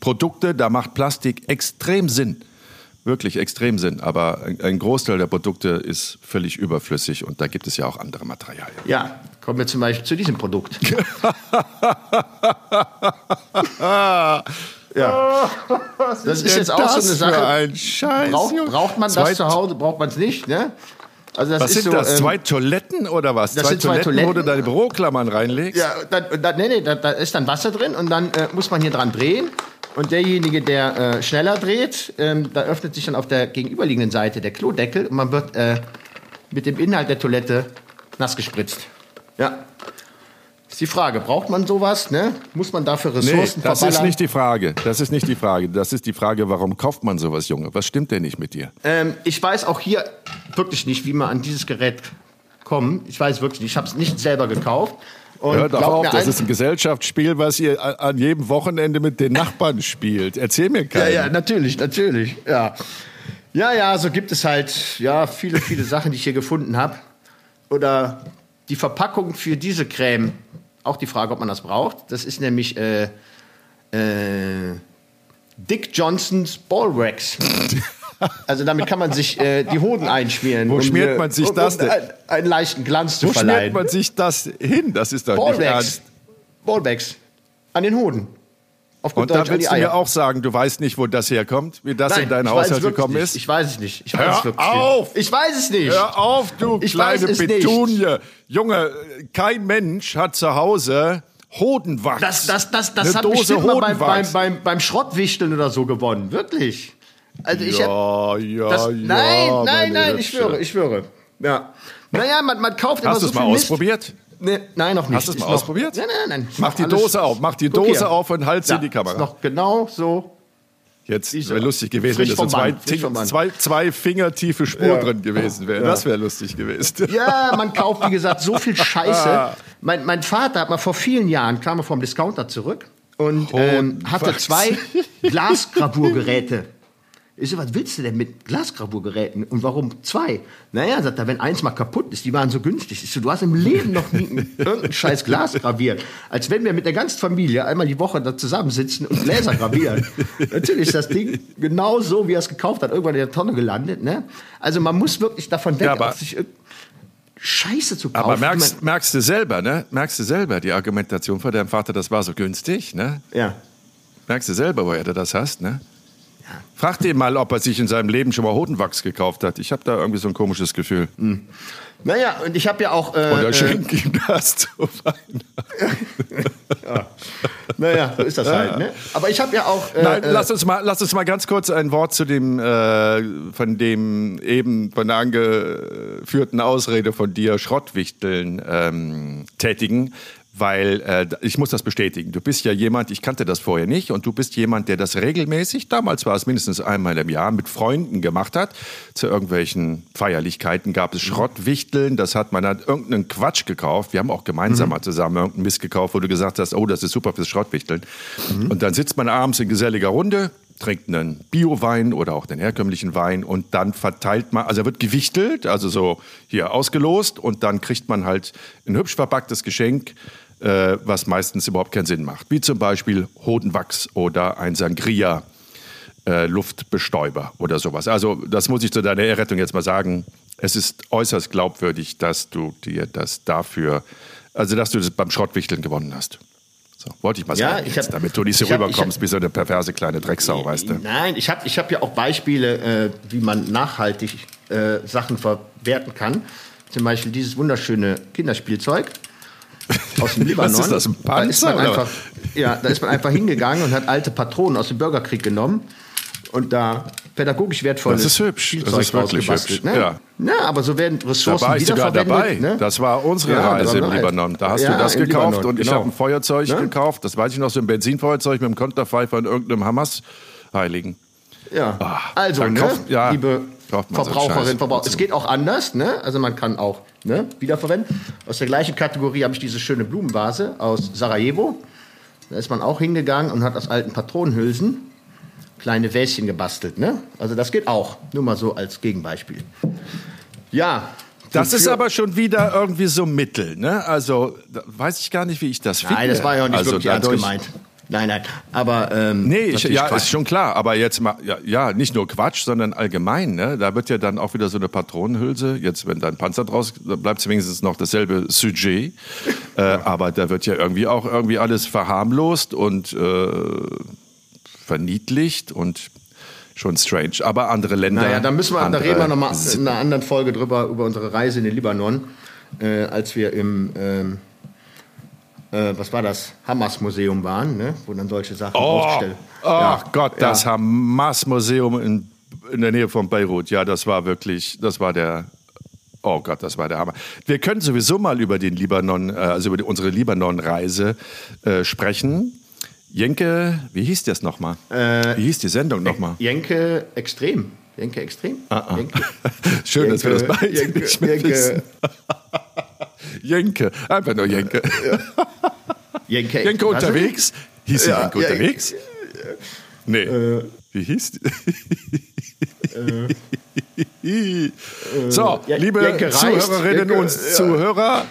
Produkte, da macht Plastik extrem Sinn. Wirklich extrem Sinn. Aber ein, Großteil der Produkte ist völlig überflüssig und da gibt es ja auch andere Materialien. ja, kommen wir zum Beispiel zu diesem Produkt. ja. Das ist jetzt auch so eine Sache. ein Scheiß. Braucht, braucht man das zu Hause, braucht man es nicht, ne? Also Was ist sind so, das? ähm, Zwei Toiletten oder was? das zwei, sind zwei Toiletten, wo du Toiletten. deine Büroklammern reinlegst? Ja, da, da, nee, nee, da, da ist dann Wasser drin und dann äh, muss man hier dran drehen. Und derjenige, der äh, schneller dreht, ähm, da öffnet sich dann auf der gegenüberliegenden Seite der Klodeckel und man wird äh, mit dem Inhalt der Toilette nass gespritzt. Ja. Ist die Frage, braucht man sowas? Ne? Muss man dafür Nee, Ressourcen das ist nicht die Frage. Das ist nicht die Frage. Das ist die Frage, warum kauft man sowas, Junge? Was stimmt denn nicht mit dir? Ähm, ich weiß auch hier wirklich nicht, wie man an dieses Gerät kommt. Ich weiß wirklich nicht. Ich habe es nicht selber gekauft. Und Hör doch glaub auf, das ist ein Gesellschaftsspiel, was ihr an jedem Wochenende mit den Nachbarn spielt. Erzähl mir Ja, keinen. ja, natürlich, natürlich. Ja. ja, ja, so gibt es halt ja, viele, viele Sachen, die ich hier gefunden habe. Oder die Verpackung für diese Creme. Auch die Frage, ob man das braucht. Das ist nämlich äh, äh, Dick Johnsons Ballwax. Also damit kann man sich äh, die Hoden einschmieren. Wo um, schmiert man sich um, das um denn? Einen, einen leichten Glanz zu Wo schmiert verleihen. man sich das hin? Das ist doch nicht Ballwax. ernst. Ballwax. An den Hoden. Auf gut Und da Deutsch willst du mir auch sagen, du weißt nicht, wo das herkommt, wie das in deinen Haushalt gekommen nicht. ist? Ich weiß es nicht. Ich weiß Hör es wirklich auf! nicht. Ich weiß es nicht. Hör auf, du Ich kleine nicht. Petunie. Junge, kein Mensch hat zu Hause Hodenwachs. Das, das, das, das hat Dose bestimmt mal beim, beim, beim, beim Schrottwichteln oder so gewonnen. Wirklich. Also ich ja, hab, ja, das, ja. nein, nein, nein, ich schwöre, ich schwöre. Ja. Naja, man, man kauft immer Hast du so es mal viel Mist. ausprobiert? Nee, nein, noch nicht. Hast du es mal noch- ausprobiert? Nein, nein, nein. Mach die Dose auf, mach die Dose hier. auf und halt sie Ja, in die Kamera. Ist noch genau so. Jetzt wäre lustig gewesen, wenn so zwei, zwei, zwei fingertiefe Spur Ja. drin gewesen wären. Ja. Das wäre lustig gewesen. Ja, man kauft, wie gesagt, so viel Scheiße. Mein, mein Vater hat mal vor vielen Jahren, kam er vom Discounter zurück und ähm, hatte zwei Glasgravurgeräte. Ich so, was willst du denn mit Glasgravurgeräten? Und warum zwei? Naja, sagt er, wenn eins mal kaputt ist, die waren so günstig. Ich so, du hast im Leben noch nie irgendein scheiß Glas graviert. Als wenn wir mit der ganzen Familie einmal die Woche da zusammensitzen und Gläser gravieren. Natürlich ist das Ding genau so, wie er es gekauft hat, irgendwann in der Tonne gelandet. Ne? Also man muss wirklich davon weg, Ja, sich Scheiße zu kaufen. Aber merkst, merkst du selber, ne? Merkst du selber die Argumentation von deinem Vater, das war so günstig, ne? ja. Merkst du selber, woher du das hast, ne? Frag den mal, ob er sich in seinem Leben schon mal Hodenwachs gekauft hat. Ich habe da irgendwie so ein komisches Gefühl. Naja, und ich habe ja auch. Äh, Oder äh, schenk ihm das zu Weihnachten. naja, so ist das halt. Ne? Aber ich habe ja auch. Äh, Nein, äh, lass uns mal, lass uns mal ganz kurz ein Wort zu dem, äh, von dem eben von der angeführten Ausrede von dir Schrottwichteln ähm, tätigen. Weil äh, ich muss das bestätigen. Du bist ja jemand, ich kannte das vorher nicht, und du bist jemand, der das regelmäßig, damals war es mindestens einmal im Jahr, mit Freunden gemacht hat. Zu irgendwelchen Feierlichkeiten gab es Schrottwichteln, das hat man hat irgendeinen Quatsch gekauft. Wir haben auch gemeinsam mal zusammen irgendeinen Mist gekauft, wo du gesagt hast, oh, das ist super fürs Schrottwichteln. Und dann sitzt man abends in geselliger Runde, trinkt einen Bio-Wein oder auch den herkömmlichen Wein und dann verteilt man, also er wird gewichtelt, also so hier ausgelost und dann kriegt man halt ein hübsch verpacktes Geschenk, äh, was meistens überhaupt keinen Sinn macht. Wie zum Beispiel Hodenwachs oder ein Sangria. Äh, Luftbestäuber oder sowas. Also das muss ich zu deiner Errettung jetzt mal sagen. Es ist äußerst glaubwürdig, dass du dir das dafür, also dass du das beim Schrottwichteln gewonnen hast. So, wollte ich mal Ja, sagen, ich hab- damit du nicht so rüberkommst wie so eine perverse kleine Drecksau, weißt du. Nein, ich habe ich hab ja auch Beispiele, äh, wie man nachhaltig äh, Sachen verwerten kann. Zum Beispiel dieses wunderschöne Kinderspielzeug aus dem Libanon. ist das, ein da ist man Panzer, oder einfach, ja, da ist man einfach hingegangen und hat alte Patronen aus dem Bürgerkrieg genommen und da pädagogisch wertvolles Das ist hübsch. Das Spielzeug ist wirklich hübsch, Ne? ja. ja, aber so werden Da Ressourcen war ich sogar dabei. Ne? Das war unsere Ja, Reise im. Libanon. Da hast Ja, du das gekauft Libanon, und ich genau. habe ein Feuerzeug Ne? gekauft. Das weiß ich noch, so ein Benzinfeuerzeug mit einem Konterpfeifer in irgendeinem Hamas-Heiligen. Ja, Ah, also, ne, kauft- ja, liebe man so. Verbraucher, es geht auch anders, ne? Also man kann auch ne, wiederverwenden. Aus der gleichen Kategorie habe ich diese schöne Blumenvase aus Sarajevo. Da ist man auch hingegangen und hat aus alten Patronenhülsen kleine Wäschen gebastelt, ne? Also das geht auch, nur mal so als Gegenbeispiel. Ja. Das ist aber schon wieder irgendwie so Mittel. Ne? Also da weiß ich gar nicht, wie ich das finde. Nein, das war ja auch nicht also wirklich ernst gemeint. Nein, nein, aber ähm, Nee, ich, ja, Quatsch. ist schon klar. Aber jetzt mal, ja, ja, nicht nur Quatsch, sondern allgemein. Ne? Da wird ja dann auch wieder so eine Patronenhülse. Jetzt, wenn da ein Panzer draus, da bleibt es wenigstens noch dasselbe Sujet. äh, aber da wird ja irgendwie auch irgendwie alles verharmlost und äh, verniedlicht und schon strange. Aber andere Länder. Naja, da müssen wir, da reden wir nochmal in einer anderen Folge drüber, über unsere Reise in den Libanon, äh, als wir im, ähm, äh, was war das, Hamas-Museum waren, ne? wo dann solche Sachen Oh, ausgestellt ach Gott, das ja. Hamas-Museum in, in der Nähe von Beirut. Ja, das war wirklich, das war der. Oh Gott, das war der Hammer. Wir können sowieso mal über den Libanon, äh, also über unsere Libanon-Reise äh, sprechen. Jenke, wie hieß das nochmal? Äh, wie hieß die Sendung nochmal? Jenke Extrem. Jenke Extrem? Ah, Jenke, Schön, dass wir das beide Jenke, nicht mehr Jenke, wissen. Jenke, einfach nur Jenke. Jenke, Jenke was? unterwegs? Hieß sie Ja, Jenke ja, unterwegs? Nee. Äh. Wie hieß die? so, Jen- liebe Jenke. Zuhörerinnen Jenke, und ja. Zuhörer,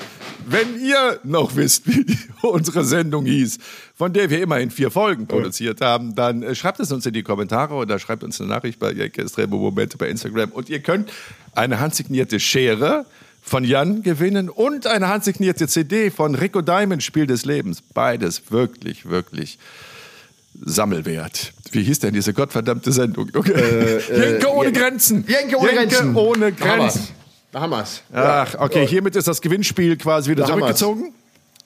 wenn ihr noch wisst, wie unsere Sendung hieß, von der wir immerhin vier Folgen produziert haben, dann äh, schreibt es uns in die Kommentare oder schreibt uns eine Nachricht bei Jenke Estremo Momente bei Instagram. Und ihr könnt eine handsignierte Schere von Jan gewinnen und eine handsignierte CD von Rico Diamond, Spiel des Lebens. Beides wirklich, wirklich Sammelwert. Wie hieß denn diese gottverdammte Sendung? Okay. Jenke ohne Jen- Grenzen. Jenke ohne Grenzen. ohne. Grenzen. Da haben wir's. Ach, okay, hiermit ist das Gewinnspiel quasi wieder zurückgezogen.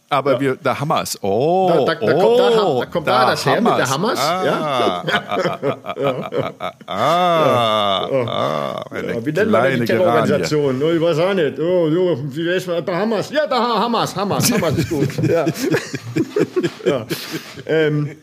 Aber Ja. wir, der Hammers. Oh, Da, da, da, oh, kommt, da, da kommt da, der das her mit der Hammers. Hammers. Ja. Ah, ah, Ja, wie nennt man denn die. Terrororganisation? Oh, ich weiß auch nicht. Oh, so, wie wär's mit der Hamas? Ja, da Hamas, Hamas, Hamas ist gut. Ja. ja. Ähm,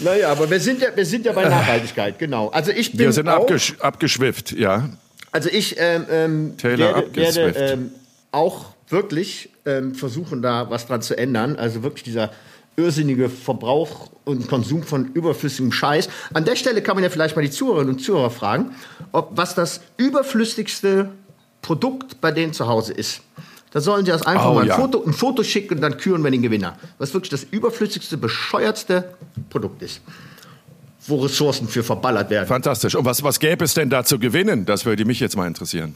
naja, aber wir sind ja, wir sind ja bei Nachhaltigkeit, genau. Also ich bin Wir sind auch, abgesch abgeschwifft, ja. also ich ähm, ähm, Taylor werde, werde ähm, auch wirklich ähm, versuchen, da was dran zu ändern. Also wirklich dieser irrsinnige Verbrauch und Konsum von überflüssigem Scheiß. An der Stelle kann man ja vielleicht mal die Zuhörerinnen und Zuhörer fragen, ob was das überflüssigste Produkt bei denen zu Hause ist. Da sollen sie das einfach Oh, mal ein, ja. Foto, ein Foto schicken und dann küren wir den Gewinner. Was wirklich das überflüssigste, bescheuertste Produkt ist. Wo Ressourcen für verballert werden. Fantastisch. Und was, was gäbe es denn da zu gewinnen? Das würde mich jetzt mal interessieren.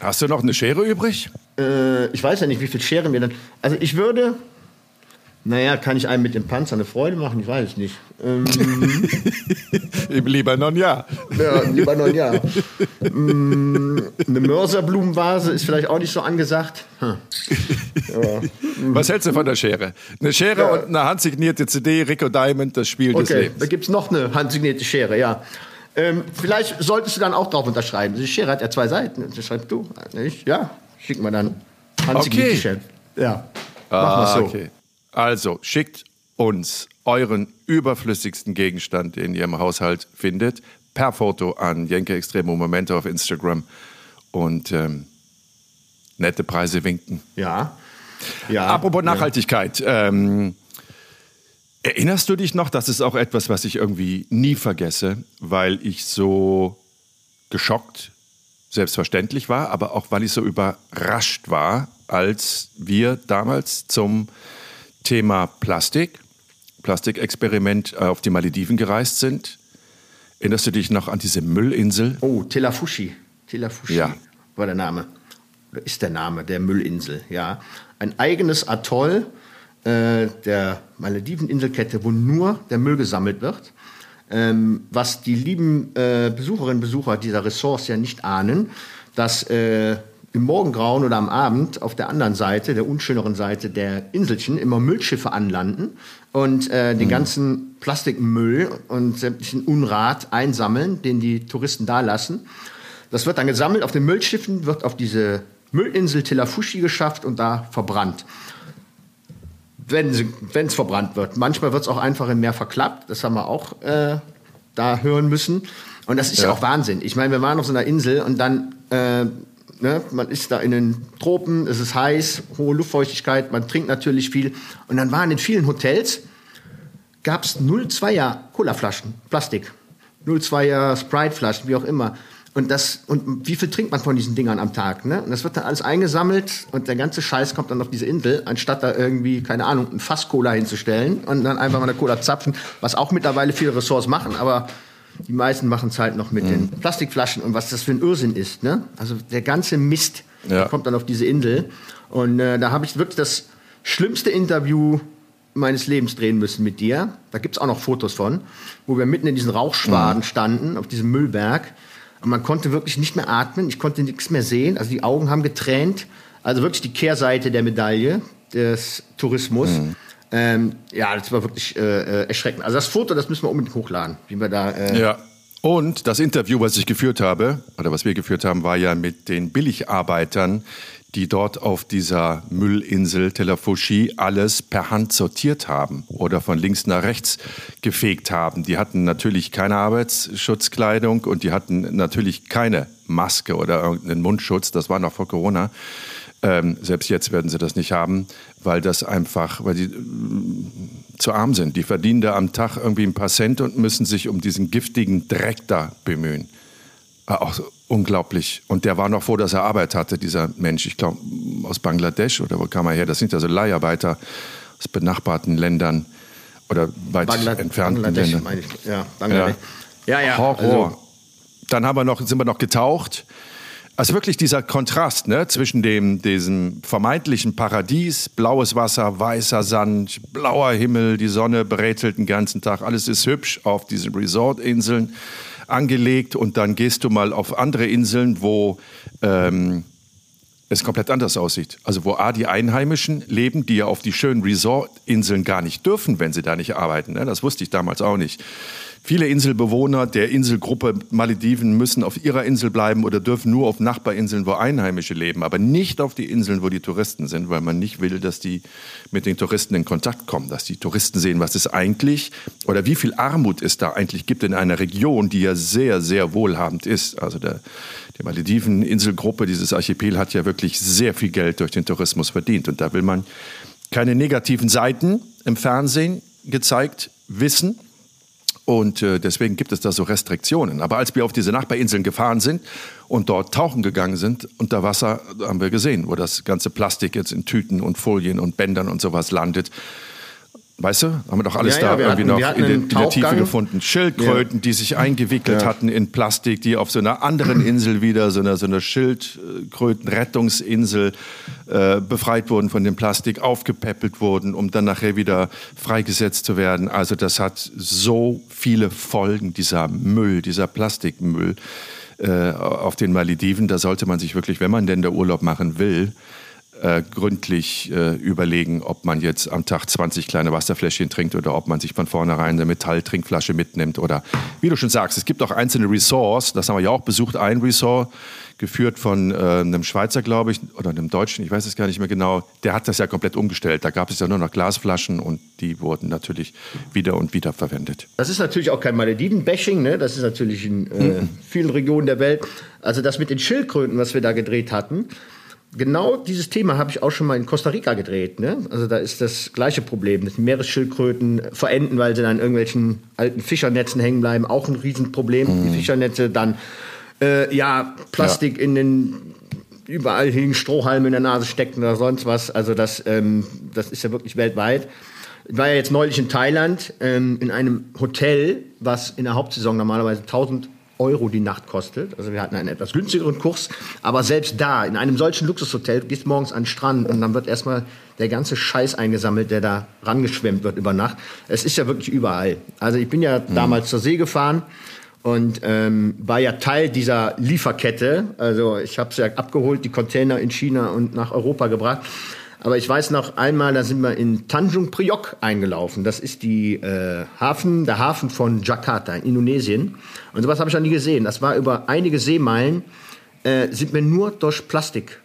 Hast du noch eine Schere übrig? Äh, ich weiß ja nicht, wie viel Schere wir dann. Also ich würde. Naja, kann ich einem mit dem Panzer eine Freude machen? Ich weiß es nicht. Ähm, Im Libanon ja. ja, noch ein Jahr. Mm, eine Mörserblumenvase ist vielleicht auch nicht so angesagt. Hm. Was hältst du von der Schere? Eine Schere Ja. und eine handsignierte CD, Rico Diamond, das Spiel des Okay, da Lebens. gibt es noch eine handsignierte Schere, ja. Ähm, vielleicht solltest du dann auch drauf unterschreiben. Die Schere hat ja zwei Seiten. Das schreibst du. Ich, ja, schick mal dann handsignierte Okay. Schere. Ja, Ah, wir so. okay. Also, schickt uns euren überflüssigsten Gegenstand, den ihr im Haushalt findet, per Foto an Jenke Extremo Momente auf Instagram. Und ähm, nette Preise winken. Ja. ja. Apropos Nachhaltigkeit. Ähm, erinnerst du dich noch? Das ist auch etwas, was ich irgendwie nie vergesse, weil ich so geschockt, selbstverständlich war, aber auch weil ich so überrascht war, als wir damals zum Thema Plastik, Plastikexperiment äh, auf die Malediven gereist sind. Erinnerst du dich noch an diese Müllinsel? Oh, Telafushi. Telafushi Ja. war der Name. Oder ist der Name der Müllinsel, ja. Ein eigenes Atoll äh, der Malediveninselkette, wo nur der Müll gesammelt wird. Ähm, was die lieben äh, Besucherinnen und Besucher dieser Ressorts ja nicht ahnen, dass äh, im Morgengrauen oder am Abend auf der anderen Seite, der unschöneren Seite der Inselchen, immer Müllschiffe anlanden und äh, den ganzen Plastikmüll und sämtlichen Unrat einsammeln, den die Touristen da lassen. Das wird dann gesammelt auf den Müllschiffen, wird auf diese Müllinsel Telafushi geschafft und da verbrannt. Wenn es verbrannt wird. Manchmal wird es auch einfach im Meer verklappt. Das haben wir auch äh, da hören müssen. Und das ist ja, auch Wahnsinn. Ich meine, wir waren auf so einer Insel und dann, äh, ne, man ist da in den Tropen, es ist heiß, hohe Luftfeuchtigkeit, man trinkt natürlich viel. Und dann waren in vielen Hotels, gab es 0,2er Colaflaschen, Plastik. 0,2er Sprite-Flaschen, wie auch immer. Und, das, und wie viel trinkt man von diesen Dingern am Tag? Ne? Und das wird dann alles eingesammelt und der ganze Scheiß kommt dann auf diese Insel, anstatt da irgendwie, keine Ahnung, ein Fass Cola hinzustellen und dann einfach mal eine Cola zapfen, was auch mittlerweile viele Ressorts machen, aber die meisten machen es halt noch mit den Plastikflaschen und was das für ein Irrsinn ist. Ne? Also der ganze Mist Ja. kommt dann auf diese Insel. Und äh, da habe ich wirklich das schlimmste Interview meines Lebens drehen müssen mit dir. Da gibt es auch noch Fotos von, wo wir mitten in diesen Rauchschwaden standen, auf diesem Müllberg. Und man konnte wirklich nicht mehr atmen, ich konnte nichts mehr sehen. Also die Augen haben getränt. Also wirklich die Kehrseite der Medaille des Tourismus. Ähm, ja, das war wirklich äh, äh, erschreckend. Also das Foto, das müssen wir unbedingt hochladen, wie wir da. Äh, Ja. Und das Interview, was ich geführt habe, oder was wir geführt haben, war ja mit den Billigarbeitern, die dort auf dieser Müllinsel Telafushi alles per Hand sortiert haben oder von links nach rechts gefegt haben. Die hatten natürlich keine Arbeitsschutzkleidung und die hatten natürlich keine Maske oder irgendeinen Mundschutz. Das war noch vor Corona. Ähm, selbst jetzt werden sie das nicht haben, weil das einfach, weil die zu arm sind. Die verdienen da am Tag irgendwie ein paar Cent und müssen sich um diesen giftigen Dreck da bemühen. War auch so unglaublich. Und der war noch froh, dass er Arbeit hatte, dieser Mensch. Ich glaube, aus Bangladesch oder wo kam er her? Das sind ja so Leiharbeiter aus benachbarten Ländern oder weit Bangla entfernten Bangladesch, Ländern. meine ich. Ja, Bangladesch. Ja, ja. Horror. also- Dann haben wir noch, sind wir noch getaucht. Also wirklich dieser Kontrast ne, zwischen dem, diesem vermeintlichen Paradies, blaues Wasser, weißer Sand, blauer Himmel, die Sonne brätelt den ganzen Tag, alles ist hübsch auf diesen Resortinseln angelegt und dann gehst du mal auf andere Inseln, wo ähm, es komplett anders aussieht. Also wo A, die Einheimischen leben, die ja auf die schönen Resortinseln gar nicht dürfen, wenn sie da nicht arbeiten. Ne? Das wusste ich damals auch nicht. Viele Inselbewohner der Inselgruppe Malediven müssen auf ihrer Insel bleiben oder dürfen nur auf Nachbarinseln, wo Einheimische leben, aber nicht auf die Inseln, wo die Touristen sind, weil man nicht will, dass die mit den Touristen in Kontakt kommen, dass die Touristen sehen, was es eigentlich oder wie viel Armut es da eigentlich gibt in einer Region, die ja sehr, sehr wohlhabend ist. Also der, die Malediven-Inselgruppe, dieses Archipel hat ja wirklich sehr viel Geld durch den Tourismus verdient und da will man keine negativen Seiten im Fernsehen gezeigt wissen und äh, deswegen gibt es da so Restriktionen. Aber als wir auf diese Nachbarinseln gefahren sind und dort tauchen gegangen sind unter Wasser, haben wir gesehen, wo das ganze Plastik jetzt in Tüten und Folien und Bändern und sowas landet. Weißt du, haben wir doch alles ja, da ja, irgendwie hatten, noch in, den, in, der Tiefe gefunden. Schildkröten, ja. die sich eingewickelt hatten in Plastik, die auf so einer anderen Insel wieder, so einer, so einer Schildkröten-Rettungsinsel, äh, befreit wurden von dem Plastik, aufgepäppelt wurden, um dann nachher wieder freigesetzt zu werden. Also das hat so viele Folgen, dieser Müll, dieser Plastikmüll äh, auf den Malediven. Da sollte man sich wirklich, wenn man denn der Urlaub machen will, äh, gründlich äh, überlegen, ob man jetzt am Tag 20 kleine Wasserfläschchen trinkt oder ob man sich von vornherein eine Metalltrinkflasche mitnimmt. Oder wie du schon sagst, es gibt auch einzelne Resorts, das haben wir ja auch besucht, ein Resort, geführt von äh, einem Schweizer, glaube ich, oder einem Deutschen, ich weiß es gar nicht mehr genau, der hat das ja komplett umgestellt. Da gab es ja nur noch Glasflaschen und die wurden natürlich wieder und wieder verwendet. Das ist natürlich auch kein Malediven-Bashing, ne? das ist natürlich in äh, mhm. vielen Regionen der Welt. Also das mit den Schildkröten, was wir da gedreht hatten, Genau dieses Thema habe ich auch schon mal in Costa Rica gedreht. Ne? Also da ist das gleiche Problem. Die Meeresschildkröten verenden, weil sie dann in irgendwelchen alten Fischernetzen hängen bleiben. Auch ein Riesenproblem. Mhm. Die Fischernetze dann, äh, ja, Plastik ja. in den überall hin Strohhalme in der Nase stecken oder sonst was. Also das, ähm, das ist ja wirklich weltweit. Ich war ja jetzt neulich in Thailand ähm, in einem Hotel, was in der Hauptsaison normalerweise 1000 Euro die Nacht kostet. Also wir hatten einen etwas günstigeren Kurs. Aber selbst da, in einem solchen Luxushotel, du gehst morgens an den Strand und dann wird erstmal der ganze Scheiß eingesammelt, der da rangeschwemmt wird über Nacht. Es ist ja wirklich überall. Also ich bin ja mhm. damals zur See gefahren und ähm, war ja Teil dieser Lieferkette. Also ich habe es ja abgeholt, die Container in China und nach Europa gebracht. Aber ich weiß noch einmal, da sind wir in Tanjung Priok eingelaufen. Das ist die äh, Hafen, der Hafen von Jakarta in Indonesien. Und sowas habe ich noch nie gesehen. Das war über einige Seemeilen, äh, sind wir nur durch Plastik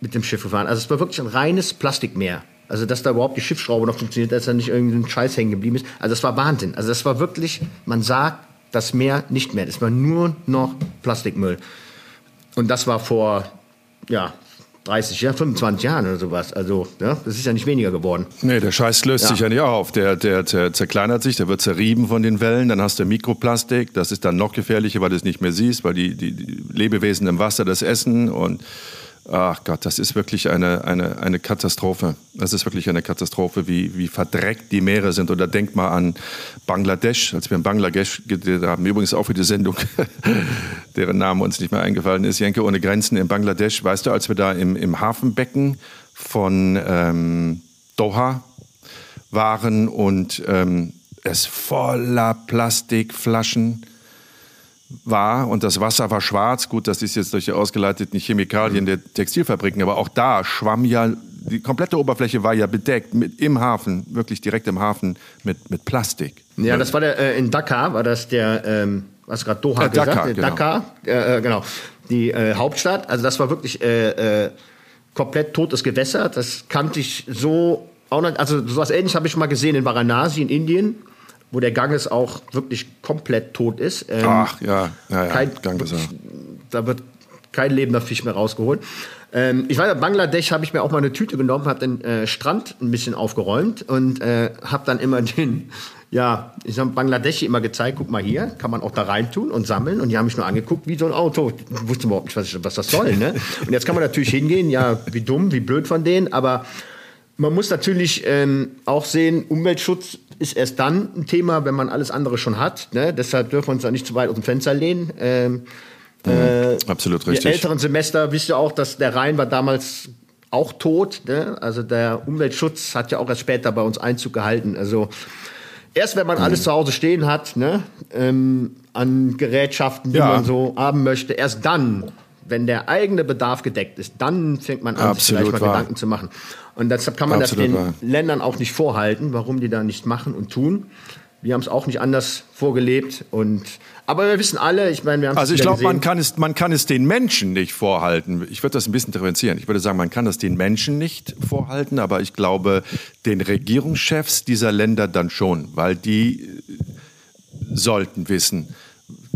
mit dem Schiff gefahren. Also es war wirklich ein reines Plastikmeer. Also dass da überhaupt die Schiffsschraube noch funktioniert, dass da nicht irgendein Scheiß hängen geblieben ist. Also das war Wahnsinn. Also das war wirklich, man sah das Meer nicht mehr. Das war nur noch Plastikmüll. Und das war vor, ja, 30 Jahren, 25 Jahren oder sowas. Also, ja, das ist ja nicht weniger geworden. Nee, der Scheiß löst ja. sich ja nicht auf. Der, der, der zerkleinert sich, der wird zerrieben von den Wellen. Dann hast du Mikroplastik. Das ist dann noch gefährlicher, weil du es nicht mehr siehst, weil die, die, die Lebewesen im Wasser das essen und Ach Gott, das ist wirklich eine, eine, eine Katastrophe. Das ist wirklich eine Katastrophe, wie, wie verdreckt die Meere sind. Oder denk mal an Bangladesch, als wir in Bangladesch gedreht haben, übrigens auch für die Sendung, deren Name uns nicht mehr eingefallen ist, Jenke ohne Grenzen in Bangladesch. Weißt du, als wir da im, im Hafenbecken von ähm, Doha waren und ähm, es voller Plastikflaschen war und das Wasser war schwarz. Gut, das ist jetzt durch die ausgeleiteten Chemikalien der Textilfabriken, aber auch da schwamm ja, die komplette Oberfläche war ja bedeckt mit, im Hafen, wirklich direkt im Hafen mit, mit Plastik. Ja, das war der, äh, in Dakar, war das der, ähm, was gerade Doha äh, gesagt, Dakar, genau. Dakar, äh, äh, genau, die äh, Hauptstadt. Also das war wirklich äh, komplett totes Gewässer. Das kannte ich so auch nicht, also sowas ähnliches habe ich schon mal gesehen in Varanasi in Indien wo der Ganges auch wirklich komplett tot ist. Ähm, Ach ja, ja, ja. Kein, Ganges, ja. Da wird kein lebender Fisch mehr rausgeholt. Ähm, ich weiß, Bangladesch habe ich mir auch mal eine Tüte genommen, habe den äh, Strand ein bisschen aufgeräumt und äh, habe dann immer den, ja, ich habe Bangladesch immer gezeigt, guck mal hier, kann man auch da reintun und sammeln. Und die haben mich nur angeguckt wie so ein Auto. Ich wusste überhaupt nicht, was, was das soll. Ne? Und jetzt kann man natürlich hingehen, ja, wie dumm, wie blöd von denen, aber man muss natürlich ähm, auch sehen, Umweltschutz ist erst dann ein Thema, wenn man alles andere schon hat. Ne? Deshalb dürfen wir uns da nicht zu weit aus dem Fenster lehnen. Ähm, mhm, äh, absolut richtig. Die älteren Semester wisst ihr auch, dass der Rhein war damals auch tot. Ne? Also der Umweltschutz hat ja auch erst später bei uns Einzug gehalten. Also erst wenn man mhm. alles zu Hause stehen hat, ne? ähm, an Gerätschaften, die ja. man so haben möchte, erst dann wenn der eigene Bedarf gedeckt ist, dann fängt man an, Absolut sich vielleicht mal wahr. Gedanken zu machen. Und deshalb kann man Absolut das den wahr. Ländern auch nicht vorhalten, warum die da nicht machen und tun. Wir haben es auch nicht anders vorgelebt. Und, aber wir wissen alle, ich meine, wir haben Also ich glaube, man kann, es, man kann es den Menschen nicht vorhalten. Ich würde das ein bisschen differenzieren. Ich würde sagen, man kann das den Menschen nicht vorhalten, aber ich glaube, den Regierungschefs dieser Länder dann schon, weil die äh, sollten wissen,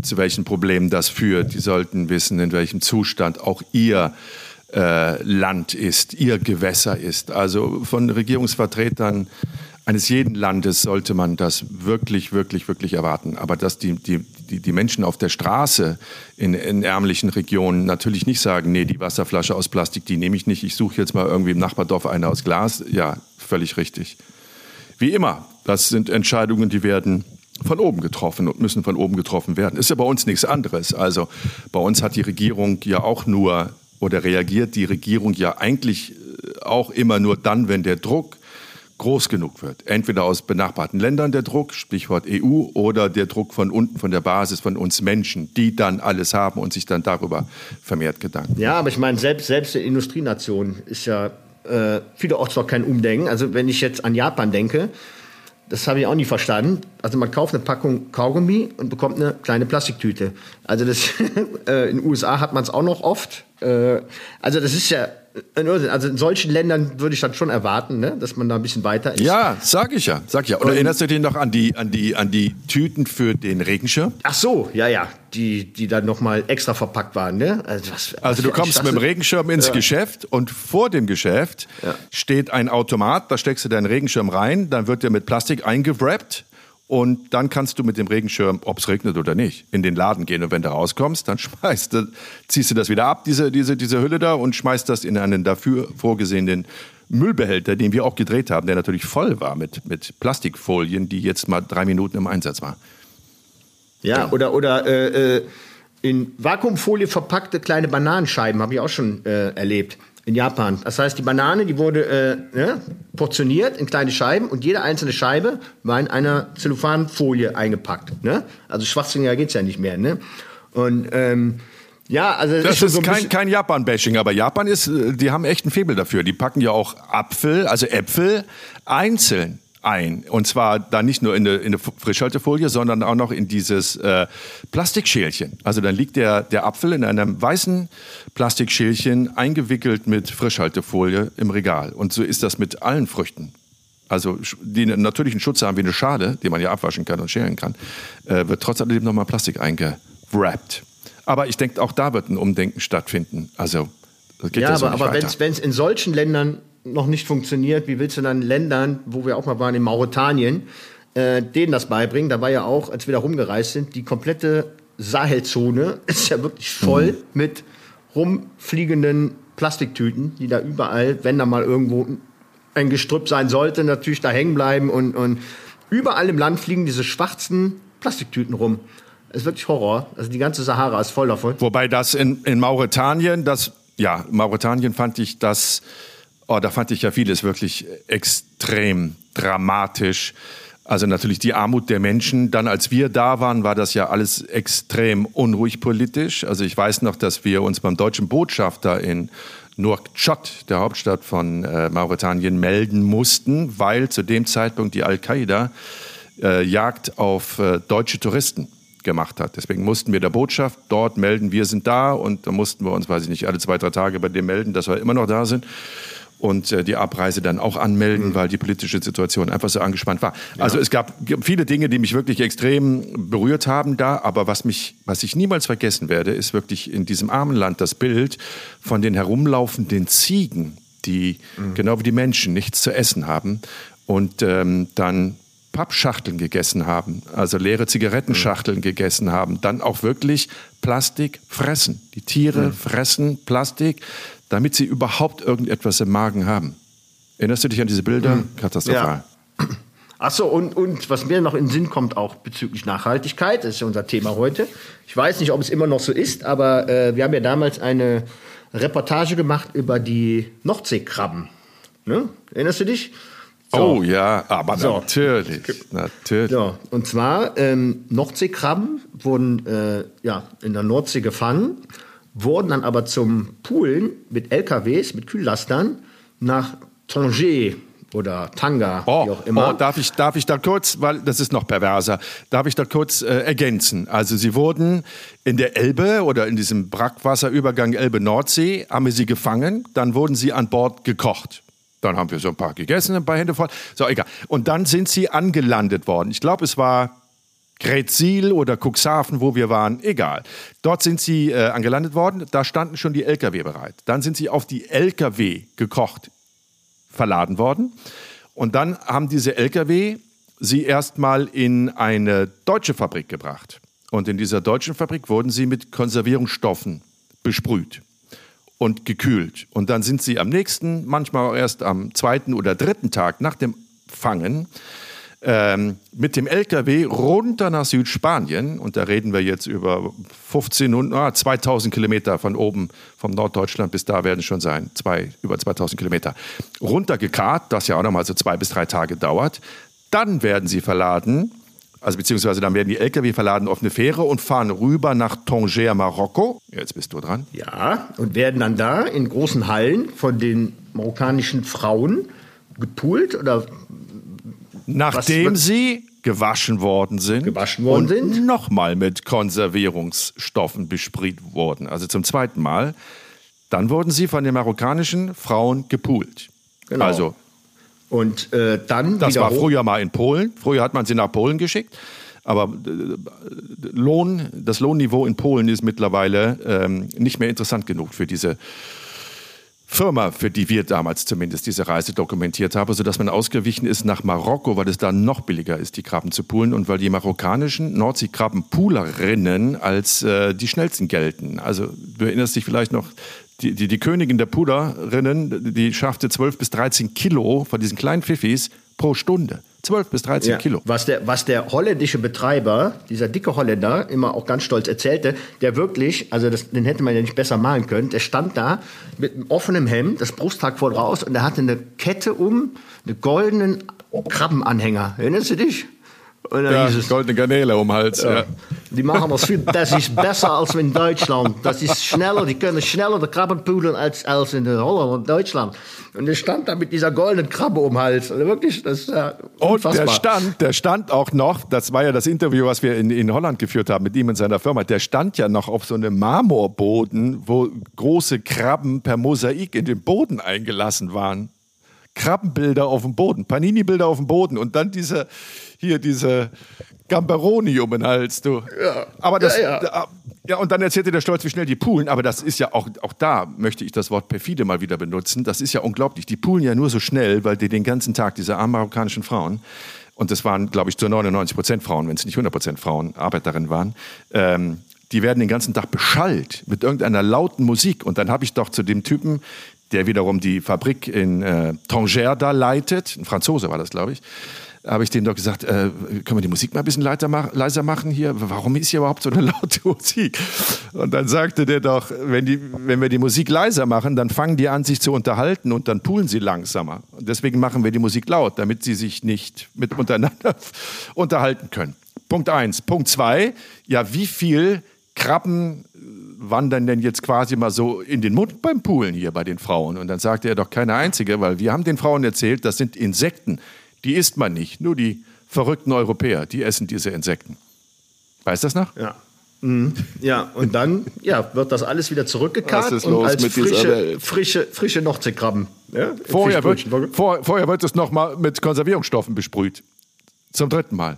zu welchen Problemen das führt. Die sollten wissen, in welchem Zustand auch ihr äh, Land ist, ihr Gewässer ist. Also von Regierungsvertretern eines jeden Landes sollte man das wirklich, wirklich, wirklich erwarten. Aber dass die, die, die, die Menschen auf der Straße in, in ärmlichen Regionen natürlich nicht sagen, nee, die Wasserflasche aus Plastik, die nehme ich nicht, ich suche jetzt mal irgendwie im Nachbardorf eine aus Glas. Ja, völlig richtig. Wie immer, das sind Entscheidungen, die werden von oben getroffen und müssen von oben getroffen werden. Ist ja bei uns nichts anderes. Also bei uns hat die Regierung ja auch nur oder reagiert die Regierung ja eigentlich äh, auch immer nur dann, wenn der Druck groß genug wird. Entweder aus benachbarten Ländern der Druck, Stichwort EU, oder der Druck von unten, von der Basis, von uns Menschen, die dann alles haben und sich dann darüber vermehrt Gedanken. Ja, aber ich meine, selbst, selbst in Industrienationen ist ja äh, vielerorts noch kein Umdenken. Also wenn ich jetzt an Japan denke, das habe ich auch nie verstanden. Also man kauft eine Packung Kaugummi und bekommt eine kleine Plastiktüte. Also das äh, in den USA hat man es auch noch oft. Äh, also das ist ja. Also in solchen Ländern würde ich dann schon erwarten, ne, dass man da ein bisschen weiter ist. Ja, sag ich ja, sag ich ja. Oder erinnerst du dich noch an die, an die, an die Tüten für den Regenschirm? Ach so, ja, ja, die, die dann noch mal extra verpackt waren, ne? Also, was, Also du kommst mit dem Regenschirm ins Geschäft und vor dem Geschäft Ja. steht ein Automat, da steckst du deinen Regenschirm rein, dann wird der mit Plastik eingewrappt und dann kannst du mit dem Regenschirm, ob es regnet oder nicht, in den Laden gehen. Und wenn du rauskommst, dann schmeißt du, ziehst du das wieder ab, diese, diese, diese Hülle da und schmeißt das in einen dafür vorgesehenen Müllbehälter, den wir auch gedreht haben, der natürlich voll war mit, mit Plastikfolien, die jetzt mal drei Minuten im Einsatz war. Ja, oder, oder äh, äh, in Vakuumfolie verpackte kleine Bananenscheiben habe ich auch schon äh, erlebt in Japan. Das heißt, die Banane, die wurde äh, ne, portioniert in kleine Scheiben und jede einzelne Scheibe war in einer Zellophanfolie eingepackt. Ne? Also schwachsinniger geht's ja nicht mehr. Ne? Und ähm, ja, also Das schon ist so ein kein, kein Japan-Bashing, aber Japan ist, äh, die haben echt einen Febel dafür. Die packen ja auch Apfel, also Äpfel, einzeln ein. Und zwar dann nicht nur in eine, in eine Frischhaltefolie, sondern auch noch in dieses äh, Plastikschälchen. Also dann liegt der, der Apfel in einem weißen Plastikschälchen eingewickelt mit Frischhaltefolie im Regal. Und so ist das mit allen Früchten. Also die einen natürlichen Schutz haben wie eine Schale, die man ja abwaschen kann und schälen kann, äh, wird trotz alledem nochmal Plastik eingewrappt. Aber ich denke, auch da wird ein Umdenken stattfinden. Also das geht ja, aber, aber wenn es in solchen Ländern noch nicht funktioniert, wie willst du dann Ländern, wo wir auch mal waren, in Mauretanien, äh, denen das beibringen? Da war ja auch, als wir da rumgereist sind, die komplette Sahelzone ist ja wirklich voll Mhm. mit rumfliegenden Plastiktüten, die da überall, wenn da mal irgendwo ein Gestrüpp sein sollte, natürlich da hängen bleiben und, und überall im Land fliegen diese schwarzen Plastiktüten rum. Das ist wirklich Horror. Also die ganze Sahara ist voll davon. Wobei das in, in Mauretanien, das, ja, Mauretanien fand ich das, oh, da fand ich ja vieles wirklich extrem dramatisch. Also natürlich die Armut der Menschen. Dann, als wir da waren, war das ja alles extrem unruhig politisch. Also ich weiß noch, dass wir uns beim deutschen Botschafter in Nouakchott, der Hauptstadt von äh, Mauretanien, melden mussten, weil zu dem Zeitpunkt die Al-Qaida äh, Jagd auf äh, deutsche Touristen gemacht hat. Deswegen mussten wir der Botschaft dort melden, wir sind da und da mussten wir uns, weiß ich nicht, alle zwei, drei Tage bei dem melden, dass wir immer noch da sind und äh, die Abreise dann auch anmelden, weil die politische Situation einfach so angespannt war. Also es gab viele Dinge, die mich wirklich extrem berührt haben da, aber was mich, was ich niemals vergessen werde, ist wirklich in diesem armen Land das Bild von den herumlaufenden Ziegen, die genau wie die Menschen nichts zu essen haben und ähm, dann Pappschachteln gegessen haben, also leere Zigarettenschachteln gegessen haben, dann auch wirklich Plastik fressen. Die Tiere fressen Plastik, damit sie überhaupt irgendetwas im Magen haben. Erinnerst du dich an diese Bilder? Katastrophal. Ach so, und, und was mir noch in den Sinn kommt, auch bezüglich Nachhaltigkeit, das ist ja unser Thema heute. Ich weiß nicht, ob es immer noch so ist, aber äh, wir haben ja damals eine Reportage gemacht über die Nordseekrabben. Ne? Erinnerst du dich? So. Oh ja, aber So. natürlich, natürlich. Ja, und zwar ähm, Nordseekrabben wurden äh, ja, in der Nordsee gefangen, wurden dann aber zum Poolen mit LKWs, mit Kühllastern nach Tanger oder Tanga, oh, wie auch immer. Oh, darf, ich, darf ich da kurz, weil das ist noch perverser, darf ich da kurz äh, ergänzen? Also sie wurden in der Elbe oder in diesem Brackwasserübergang Elbe-Nordsee, haben wir sie gefangen, dann wurden sie an Bord gekocht. Dann haben wir so ein paar gegessen, ein paar Hände voll. So, egal. Und dann sind sie angelandet worden. Ich glaube, es war Gretzil oder Cuxhaven, wo wir waren, egal. Dort sind sie äh, angelandet worden, da standen schon die Lkw bereit. Dann sind sie auf die Lkw gekocht verladen worden. Und dann haben diese Lkw sie erstmal in eine deutsche Fabrik gebracht. Und in dieser deutschen Fabrik wurden sie mit Konservierungsstoffen besprüht und gekühlt. Und dann sind sie am nächsten, manchmal erst am zweiten oder dritten Tag nach dem Fangen, ähm, mit dem LKW runter nach Südspanien, und da reden wir jetzt über 15 und ah, 2000 Kilometer von oben, vom Norddeutschland bis da werden schon sein, zwei, über 2000 Kilometer, runtergekarrt, das ja auch nochmal so zwei bis drei Tage dauert. Dann werden sie verladen, also beziehungsweise dann werden die LKW verladen auf eine Fähre und fahren rüber nach Tanger, Marokko. Jetzt bist du dran. Ja, und werden dann da in großen Hallen von den marokkanischen Frauen gepult oder Nachdem was, sie gewaschen worden sind gewaschen worden und nochmal mit Konservierungsstoffen besprüht wurden, also zum zweiten Mal, dann wurden sie von den marokkanischen Frauen gepult. Genau. Also und äh, dann das war früher mal in Polen. Früher hat man sie nach Polen geschickt. Aber äh, Lohn, das Lohnniveau in Polen ist mittlerweile ähm, nicht mehr interessant genug für diese Firma, für die wir damals zumindest diese Reise dokumentiert haben, sodass man ausgewichen ist nach Marokko, weil es da noch billiger ist, die Krabben zu poolen und weil die marokkanischen Nordseekrabbenpoolerinnen als äh, die schnellsten gelten. Also du erinnerst dich vielleicht noch, die, die, die Königin der Puderinnen, die schaffte 12 bis 13 Kilo von diesen kleinen Pfiffis pro Stunde. 12 bis 13 ja. Kilo. Was der, was der holländische Betreiber, dieser dicke Holländer, immer auch ganz stolz erzählte, der wirklich, also das, den hätte man ja nicht besser malen können, der stand da mit einem offenen Hemd, das Brusttag voll raus und er hatte eine Kette um, einen goldenen Krabbenanhänger. Erinnerst du dich? Und dann ja, hieß es, goldene Garnele um Hals. Ja. Ja. Die machen das viel, das ist besser als in Deutschland. Das ist schneller, die können schneller die Krabben pudeln als, als in Holland und Deutschland. Und er stand da mit dieser goldenen Krabbe um Hals. Also wirklich, das ist ja Und der stand, der stand auch noch, das war ja das Interview, was wir in, in Holland geführt haben mit ihm und seiner Firma, der stand ja noch auf so einem Marmorboden, wo große Krabben per Mosaik in den Boden eingelassen waren. Krabbenbilder auf dem Boden, Panini-Bilder auf dem Boden und dann diese, hier diese Gamberoni um den Hals, du. Ja. Aber das, ja, ja. ja, und dann erzählte der Stolz, wie schnell die poolen, aber das ist ja auch, auch da möchte ich das Wort perfide mal wieder benutzen. Das ist ja unglaublich. Die poolen ja nur so schnell, weil die den ganzen Tag, diese armen marokkanischen Frauen, und das waren, glaube ich, zu 99 Prozent Frauen, wenn es nicht 100 Prozent Frauen, Arbeiterinnen waren, ähm, die werden den ganzen Tag beschallt mit irgendeiner lauten Musik. Und dann habe ich doch zu dem Typen, der wiederum die Fabrik in äh, Tanger da leitet, ein Franzose war das, glaube ich, habe ich denen doch gesagt, äh, können wir die Musik mal ein bisschen mach, leiser machen hier? Warum ist hier überhaupt so eine laute Musik? Und dann sagte der doch, wenn, die, wenn wir die Musik leiser machen, dann fangen die an, sich zu unterhalten und dann poolen sie langsamer. Und deswegen machen wir die Musik laut, damit sie sich nicht mit untereinander unterhalten können. Punkt eins. Punkt zwei, ja, wie viel Krabben wandern denn jetzt quasi mal so in den Mund beim Poolen hier bei den Frauen? Und dann sagte er doch keine einzige, weil wir haben den Frauen erzählt, das sind Insekten. Die isst man nicht. Nur die verrückten Europäer, die essen diese Insekten. Weißt du das noch? Ja. Mhm. Ja, und dann ja, wird das alles wieder zurückgekarrt und als frische, frische, frische Nordseekrabben. Ja, vorher, wird, vor, vorher wird es nochmal mit Konservierungsstoffen besprüht. Zum dritten Mal.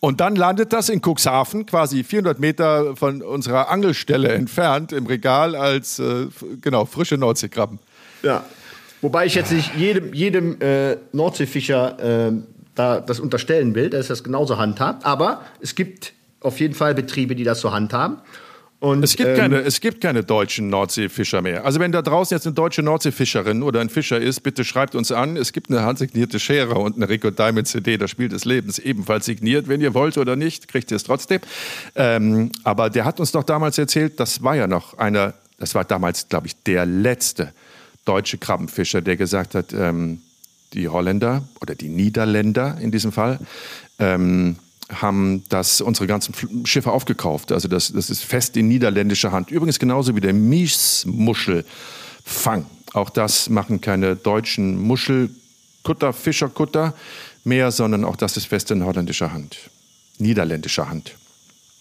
Und dann landet das in Cuxhaven, quasi 400 Meter von unserer Angelstelle entfernt, im Regal als äh, genau frische Nordseekrabben. Ja. Wobei ich jetzt nicht jedem, jedem äh, Nordseefischer äh, da das unterstellen will, dass das genauso handhabt. Aber es gibt auf jeden Fall Betriebe, die das so handhaben. Und, es, gibt ähm, keine, es gibt keine deutschen Nordseefischer mehr. Also wenn da draußen jetzt eine deutsche Nordseefischerin oder ein Fischer ist, bitte schreibt uns an. Es gibt eine handsignierte Schere und eine Rico Diamond CD, das Spiel des Lebens, ebenfalls signiert. Wenn ihr wollt oder nicht, kriegt ihr es trotzdem. Ähm, aber der hat uns doch damals erzählt, das war ja noch einer, das war damals, glaube ich, der letzte deutsche Krabbenfischer, der gesagt hat, ähm, die Holländer oder die Niederländer in diesem Fall, ähm, haben das unsere ganzen Schiffe aufgekauft. Also das, das ist fest in niederländischer Hand. Übrigens genauso wie der Miesmuschelfang. Auch das machen keine deutschen Muschelkutter, Fischerkutter mehr, sondern auch das ist fest in holländischer Hand, niederländischer Hand.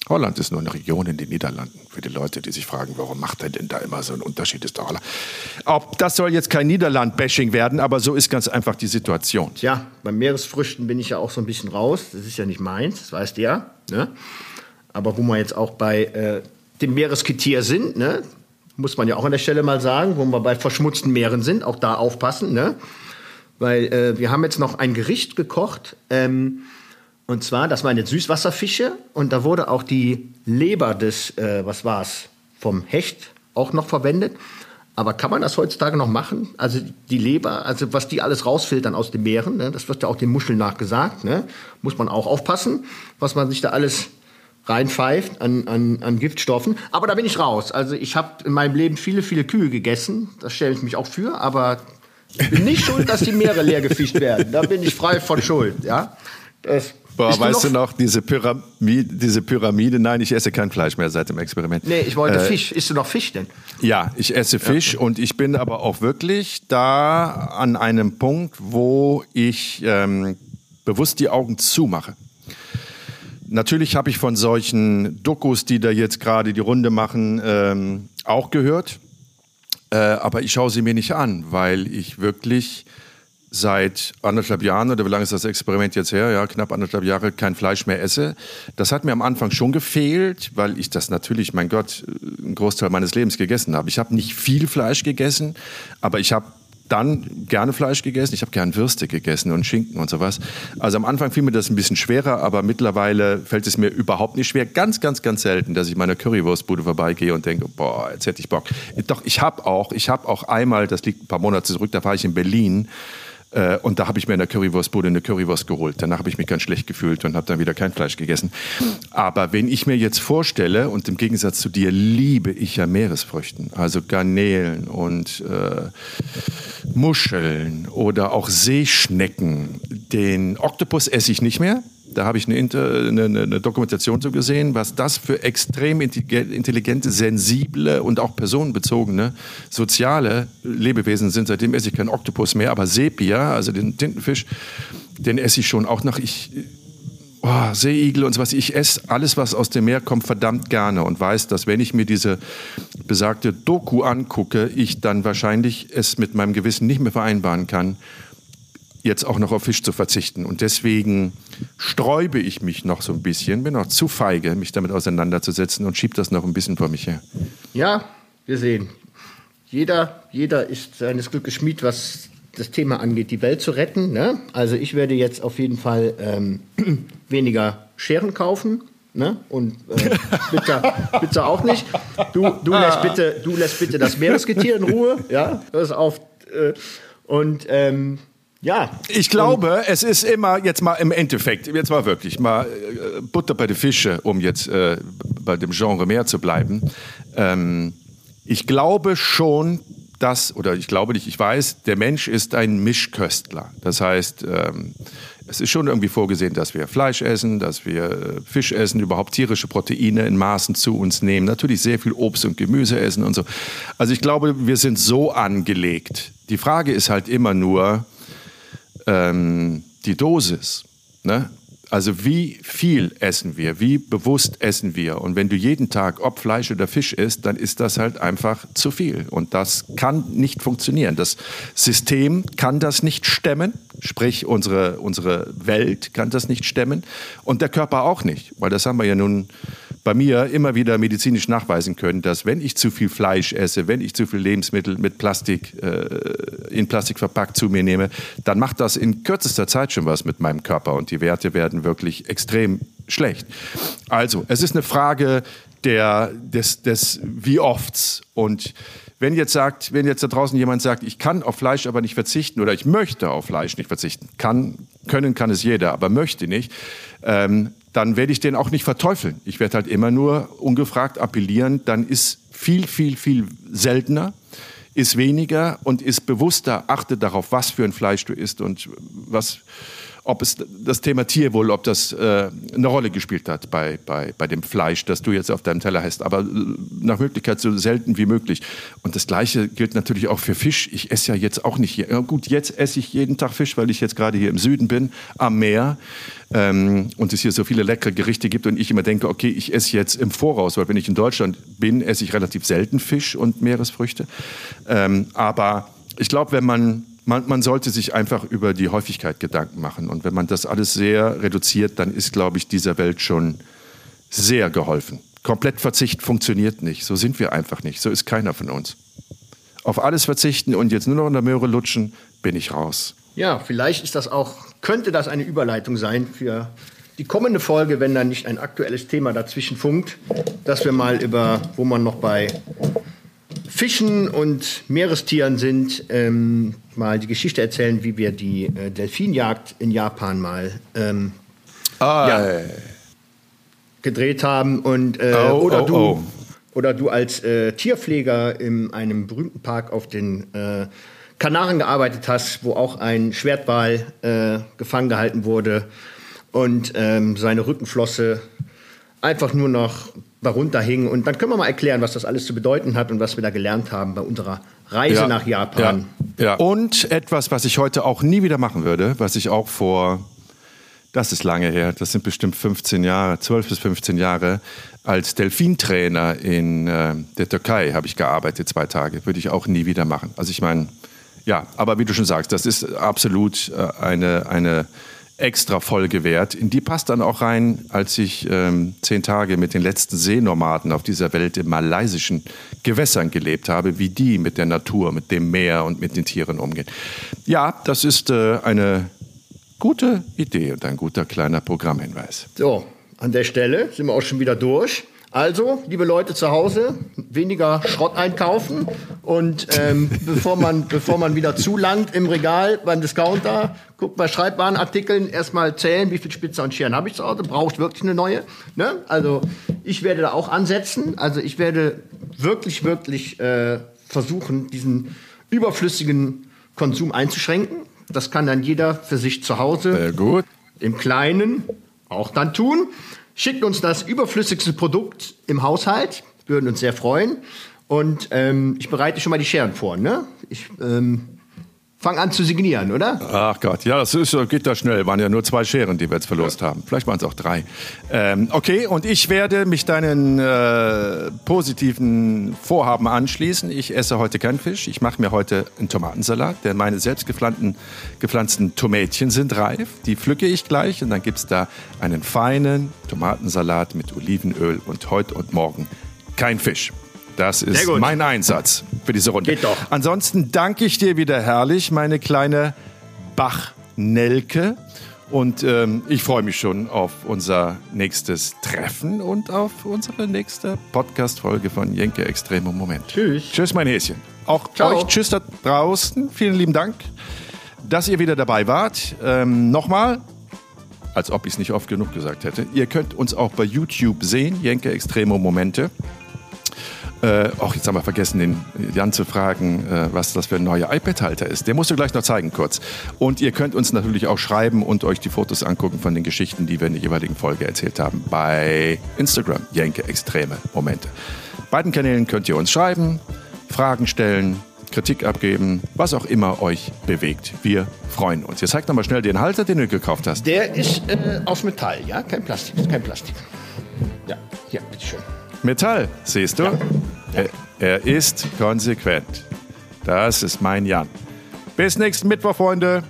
Holland ist nur eine Region in den Niederlanden. Für die Leute, die sich fragen, warum macht er denn da immer so einen Unterschied, ist doch Holland. Ob das soll jetzt kein Niederland-Bashing werden, aber so ist ganz einfach die Situation. Tja, beim Meeresfrüchten bin ich ja auch so ein bisschen raus. Das ist ja nicht meins, das weißt du ja. Ne? Aber wo wir jetzt auch bei äh, dem Meereskitier sind, ne? muss man ja auch an der Stelle mal sagen, wo wir bei verschmutzten Meeren sind, auch da aufpassen. Ne? Weil äh, wir haben jetzt noch ein Gericht gekocht. Ähm, und zwar, das waren jetzt Süßwasserfische und da wurde auch die Leber des, äh, was war's, vom Hecht auch noch verwendet. Aber kann man das heutzutage noch machen? Also die Leber, also was die alles rausfiltern aus den Meeren, ne? das wird ja auch den Muscheln nachgesagt, ne? muss man auch aufpassen, was man sich da alles reinpfeift an, an, an Giftstoffen. Aber da bin ich raus. Also ich habe in meinem Leben viele, viele Kühe gegessen. Das stelle ich mich auch für. Aber ich bin nicht schuld, dass die Meere leer gefischt werden. Da bin ich frei von Schuld. Ja? Das Boah, weißt du noch, diese Pyramide, diese Pyramide? Nein, ich esse kein Fleisch mehr seit dem Experiment. Nee, ich wollte äh, Fisch. Isst du noch Fisch denn? Ja, ich esse Fisch ja. und ich bin aber auch wirklich da an einem Punkt, wo ich ähm, bewusst die Augen zumache. Natürlich habe ich von solchen Dokus, die da jetzt gerade die Runde machen, ähm, auch gehört. Äh, aber ich schaue sie mir nicht an, weil ich wirklich seit anderthalb Jahren, oder wie lange ist das Experiment jetzt her? Ja, knapp anderthalb Jahre kein Fleisch mehr esse. Das hat mir am Anfang schon gefehlt, weil ich das natürlich, mein Gott, einen Großteil meines Lebens gegessen habe. Ich habe nicht viel Fleisch gegessen, aber ich habe dann gerne Fleisch gegessen. Ich habe gern Würste gegessen und Schinken und sowas. Also am Anfang fiel mir das ein bisschen schwerer, aber mittlerweile fällt es mir überhaupt nicht schwer. Ganz, ganz, ganz selten, dass ich meiner Currywurstbude vorbeigehe und denke, boah, jetzt hätte ich Bock. Doch, ich habe auch, ich habe auch einmal, das liegt ein paar Monate zurück, da war ich in Berlin äh, und da habe ich mir in der Currywurstbude eine Currywurst geholt. Danach habe ich mich ganz schlecht gefühlt und habe dann wieder kein Fleisch gegessen. Aber wenn ich mir jetzt vorstelle, und im Gegensatz zu dir liebe ich ja Meeresfrüchten, also Garnelen und äh, Muscheln oder auch Seeschnecken. Den Oktopus esse ich nicht mehr. Da habe ich eine, Inter, eine, eine, Dokumentation so gesehen, was das für extrem intelligente, sensible und auch personenbezogene soziale Lebewesen sind. Seitdem esse ich keinen Oktopus mehr, aber Sepia, also den Tintenfisch, den esse ich schon auch nach ich oh, Seeigel und so was. Ich esse alles, was aus dem Meer kommt, verdammt gerne und weiß, dass wenn ich mir diese besagte Doku angucke, ich dann wahrscheinlich es mit meinem Gewissen nicht mehr vereinbaren kann jetzt auch noch auf Fisch zu verzichten. Und deswegen sträube ich mich noch so ein bisschen, bin auch zu feige, mich damit auseinanderzusetzen und schiebe das noch ein bisschen vor mich her. Ja, wir sehen. Jeder, jeder ist seines Glückes Schmied, was das Thema angeht, die Welt zu retten. Ne? Also ich werde jetzt auf jeden Fall ähm, weniger Scheren kaufen. Ne? Und äh, Pizza, Pizza auch nicht. Du, du, lässt bitte, du lässt bitte das Meeresgetier in Ruhe. Ja, das auf. Äh, und ähm, ja. Ich glaube, es ist immer jetzt mal im Endeffekt, jetzt mal wirklich mal äh, Butter bei den Fische, um jetzt äh, bei dem Genre mehr zu bleiben. Ähm, ich glaube schon, dass, oder ich glaube nicht, ich weiß, der Mensch ist ein Mischköstler. Das heißt, ähm, es ist schon irgendwie vorgesehen, dass wir Fleisch essen, dass wir äh, Fisch essen, überhaupt tierische Proteine in Maßen zu uns nehmen, natürlich sehr viel Obst und Gemüse essen und so. Also ich glaube, wir sind so angelegt. Die Frage ist halt immer nur, ähm, die Dosis. Ne? Also wie viel essen wir, wie bewusst essen wir. Und wenn du jeden Tag ob Fleisch oder Fisch isst, dann ist das halt einfach zu viel. Und das kann nicht funktionieren. Das System kann das nicht stemmen, sprich unsere, unsere Welt kann das nicht stemmen und der Körper auch nicht. Weil das haben wir ja nun bei mir immer wieder medizinisch nachweisen können, dass wenn ich zu viel Fleisch esse, wenn ich zu viel Lebensmittel mit Plastik, äh, in Plastik verpackt zu mir nehme, dann macht das in kürzester Zeit schon was mit meinem Körper und die Werte werden wirklich extrem schlecht. Also, es ist eine Frage der, des, des wie oft's und wenn jetzt sagt, wenn jetzt da draußen jemand sagt, ich kann auf Fleisch aber nicht verzichten oder ich möchte auf Fleisch nicht verzichten, kann, können kann es jeder, aber möchte nicht, ähm, dann werde ich den auch nicht verteufeln. Ich werde halt immer nur ungefragt appellieren, dann ist viel, viel, viel seltener, ist weniger und ist bewusster, achte darauf, was für ein Fleisch du isst und was ob es das Thema Tierwohl, ob das äh, eine Rolle gespielt hat bei, bei, bei dem Fleisch, das du jetzt auf deinem Teller hast. Aber äh, nach Möglichkeit so selten wie möglich. Und das Gleiche gilt natürlich auch für Fisch. Ich esse ja jetzt auch nicht, ja, gut, jetzt esse ich jeden Tag Fisch, weil ich jetzt gerade hier im Süden bin, am Meer. Ähm, und es hier so viele leckere Gerichte gibt und ich immer denke, okay, ich esse jetzt im Voraus, weil wenn ich in Deutschland bin, esse ich relativ selten Fisch und Meeresfrüchte. Ähm, aber ich glaube, wenn man man, man, sollte sich einfach über die Häufigkeit Gedanken machen. Und wenn man das alles sehr reduziert, dann ist, glaube ich, dieser Welt schon sehr geholfen. Komplettverzicht funktioniert nicht. So sind wir einfach nicht. So ist keiner von uns. Auf alles verzichten und jetzt nur noch in der Möhre lutschen, bin ich raus. Ja, vielleicht ist das auch, könnte das eine Überleitung sein für die kommende Folge, wenn dann nicht ein aktuelles Thema dazwischen funkt, dass wir mal über, wo man noch bei Fischen und Meerestieren sind, ähm, mal die Geschichte erzählen, wie wir die äh, Delfinjagd in Japan mal ähm, ah, ja, gedreht haben. Und, äh, oh, oder, oh, du, oh. oder du als äh, Tierpfleger in einem berühmten Park auf den äh, Kanaren gearbeitet hast, wo auch ein Schwertwal äh, gefangen gehalten wurde und ähm, seine Rückenflosse einfach nur noch darunter hing. Und dann können wir mal erklären, was das alles zu bedeuten hat und was wir da gelernt haben bei unserer Reise ja, nach Japan. Ja, ja. Und etwas, was ich heute auch nie wieder machen würde, was ich auch vor, das ist lange her, das sind bestimmt 15 Jahre, 12 bis 15 Jahre, als Delfintrainer in äh, der Türkei habe ich gearbeitet, zwei Tage, würde ich auch nie wieder machen. Also ich meine, ja, aber wie du schon sagst, das ist absolut äh, eine, eine extra Folge wert. In die passt dann auch rein, als ich ähm, zehn Tage mit den letzten Seenomaden auf dieser Welt in malaysischen Gewässern gelebt habe, wie die mit der Natur, mit dem Meer und mit den Tieren umgehen. Ja, das ist äh, eine gute Idee und ein guter kleiner Programmhinweis. So, an der Stelle sind wir auch schon wieder durch. Also, liebe Leute zu Hause, weniger Schrott einkaufen und ähm, bevor, man, bevor man wieder zulangt im Regal beim Discounter, guckt bei Schreibwarenartikeln erstmal zählen, wie viel Spitzer und Scheren habe ich zu Hause, braucht wirklich eine neue. Ne? Also, ich werde da auch ansetzen. Also, ich werde wirklich, wirklich äh, versuchen, diesen überflüssigen Konsum einzuschränken. Das kann dann jeder für sich zu Hause Sehr gut. im Kleinen auch dann tun. Schickt uns das überflüssigste Produkt im Haushalt. Würden uns sehr freuen. Und ähm, ich bereite schon mal die Scheren vor. Ne? Ich ähm, fange an zu signieren, oder? Ach Gott, ja, das ist, geht da schnell. Waren ja nur zwei Scheren, die wir jetzt verlost ja. haben. Vielleicht waren es auch drei. Ähm, okay, und ich werde mich deinen äh, positiven Vorhaben anschließen. Ich esse heute keinen Fisch. Ich mache mir heute einen Tomatensalat, denn meine selbst gepflanzten, gepflanzten Tomätchen sind reif. Die pflücke ich gleich und dann gibt es da einen feinen Tomatensalat mit Olivenöl und heute und morgen kein Fisch. Das ist mein Einsatz für diese Runde. Geht doch. Ansonsten danke ich dir wieder herrlich, meine kleine Bach-Nelke. Und ähm, ich freue mich schon auf unser nächstes Treffen und auf unsere nächste Podcast-Folge von Jenke Extremo Moment. Tschüss. Tschüss, mein Häschen. Auch Ciao. euch Tschüss da draußen. Vielen lieben Dank, dass ihr wieder dabei wart. Ähm, Nochmal, als ob ich es nicht oft genug gesagt hätte. Ihr könnt uns auch bei YouTube sehen, Jenke Extremo Momente. Äh, auch jetzt haben wir vergessen, den Jan zu fragen, äh, was das für ein neuer iPad-Halter ist. Der musst du gleich noch zeigen kurz. Und ihr könnt uns natürlich auch schreiben und euch die Fotos angucken von den Geschichten, die wir in der jeweiligen Folge erzählt haben, bei Instagram, Jenke Extreme Momente. Beiden Kanälen könnt ihr uns schreiben, Fragen stellen, Kritik abgeben, was auch immer euch bewegt. Wir freuen uns. Jetzt zeig noch mal schnell den Halter, den du gekauft hast. Der ist äh, aus Metall, ja? Kein Plastik, kein Plastik. Ja, hier, bitteschön. Metall, siehst du? Ja. Er, er ist konsequent. Das ist mein Jan. Bis nächsten Mittwoch, Freunde.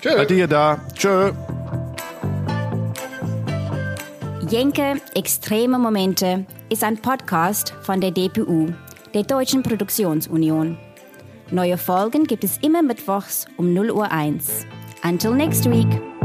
Tschö. Bei dir da. Tschö. Jenke Extreme Momente ist ein Podcast von der DPU, der Deutschen Produktionsunion. Neue Folgen gibt es immer mittwochs um 0 Uhr 1. Until next week.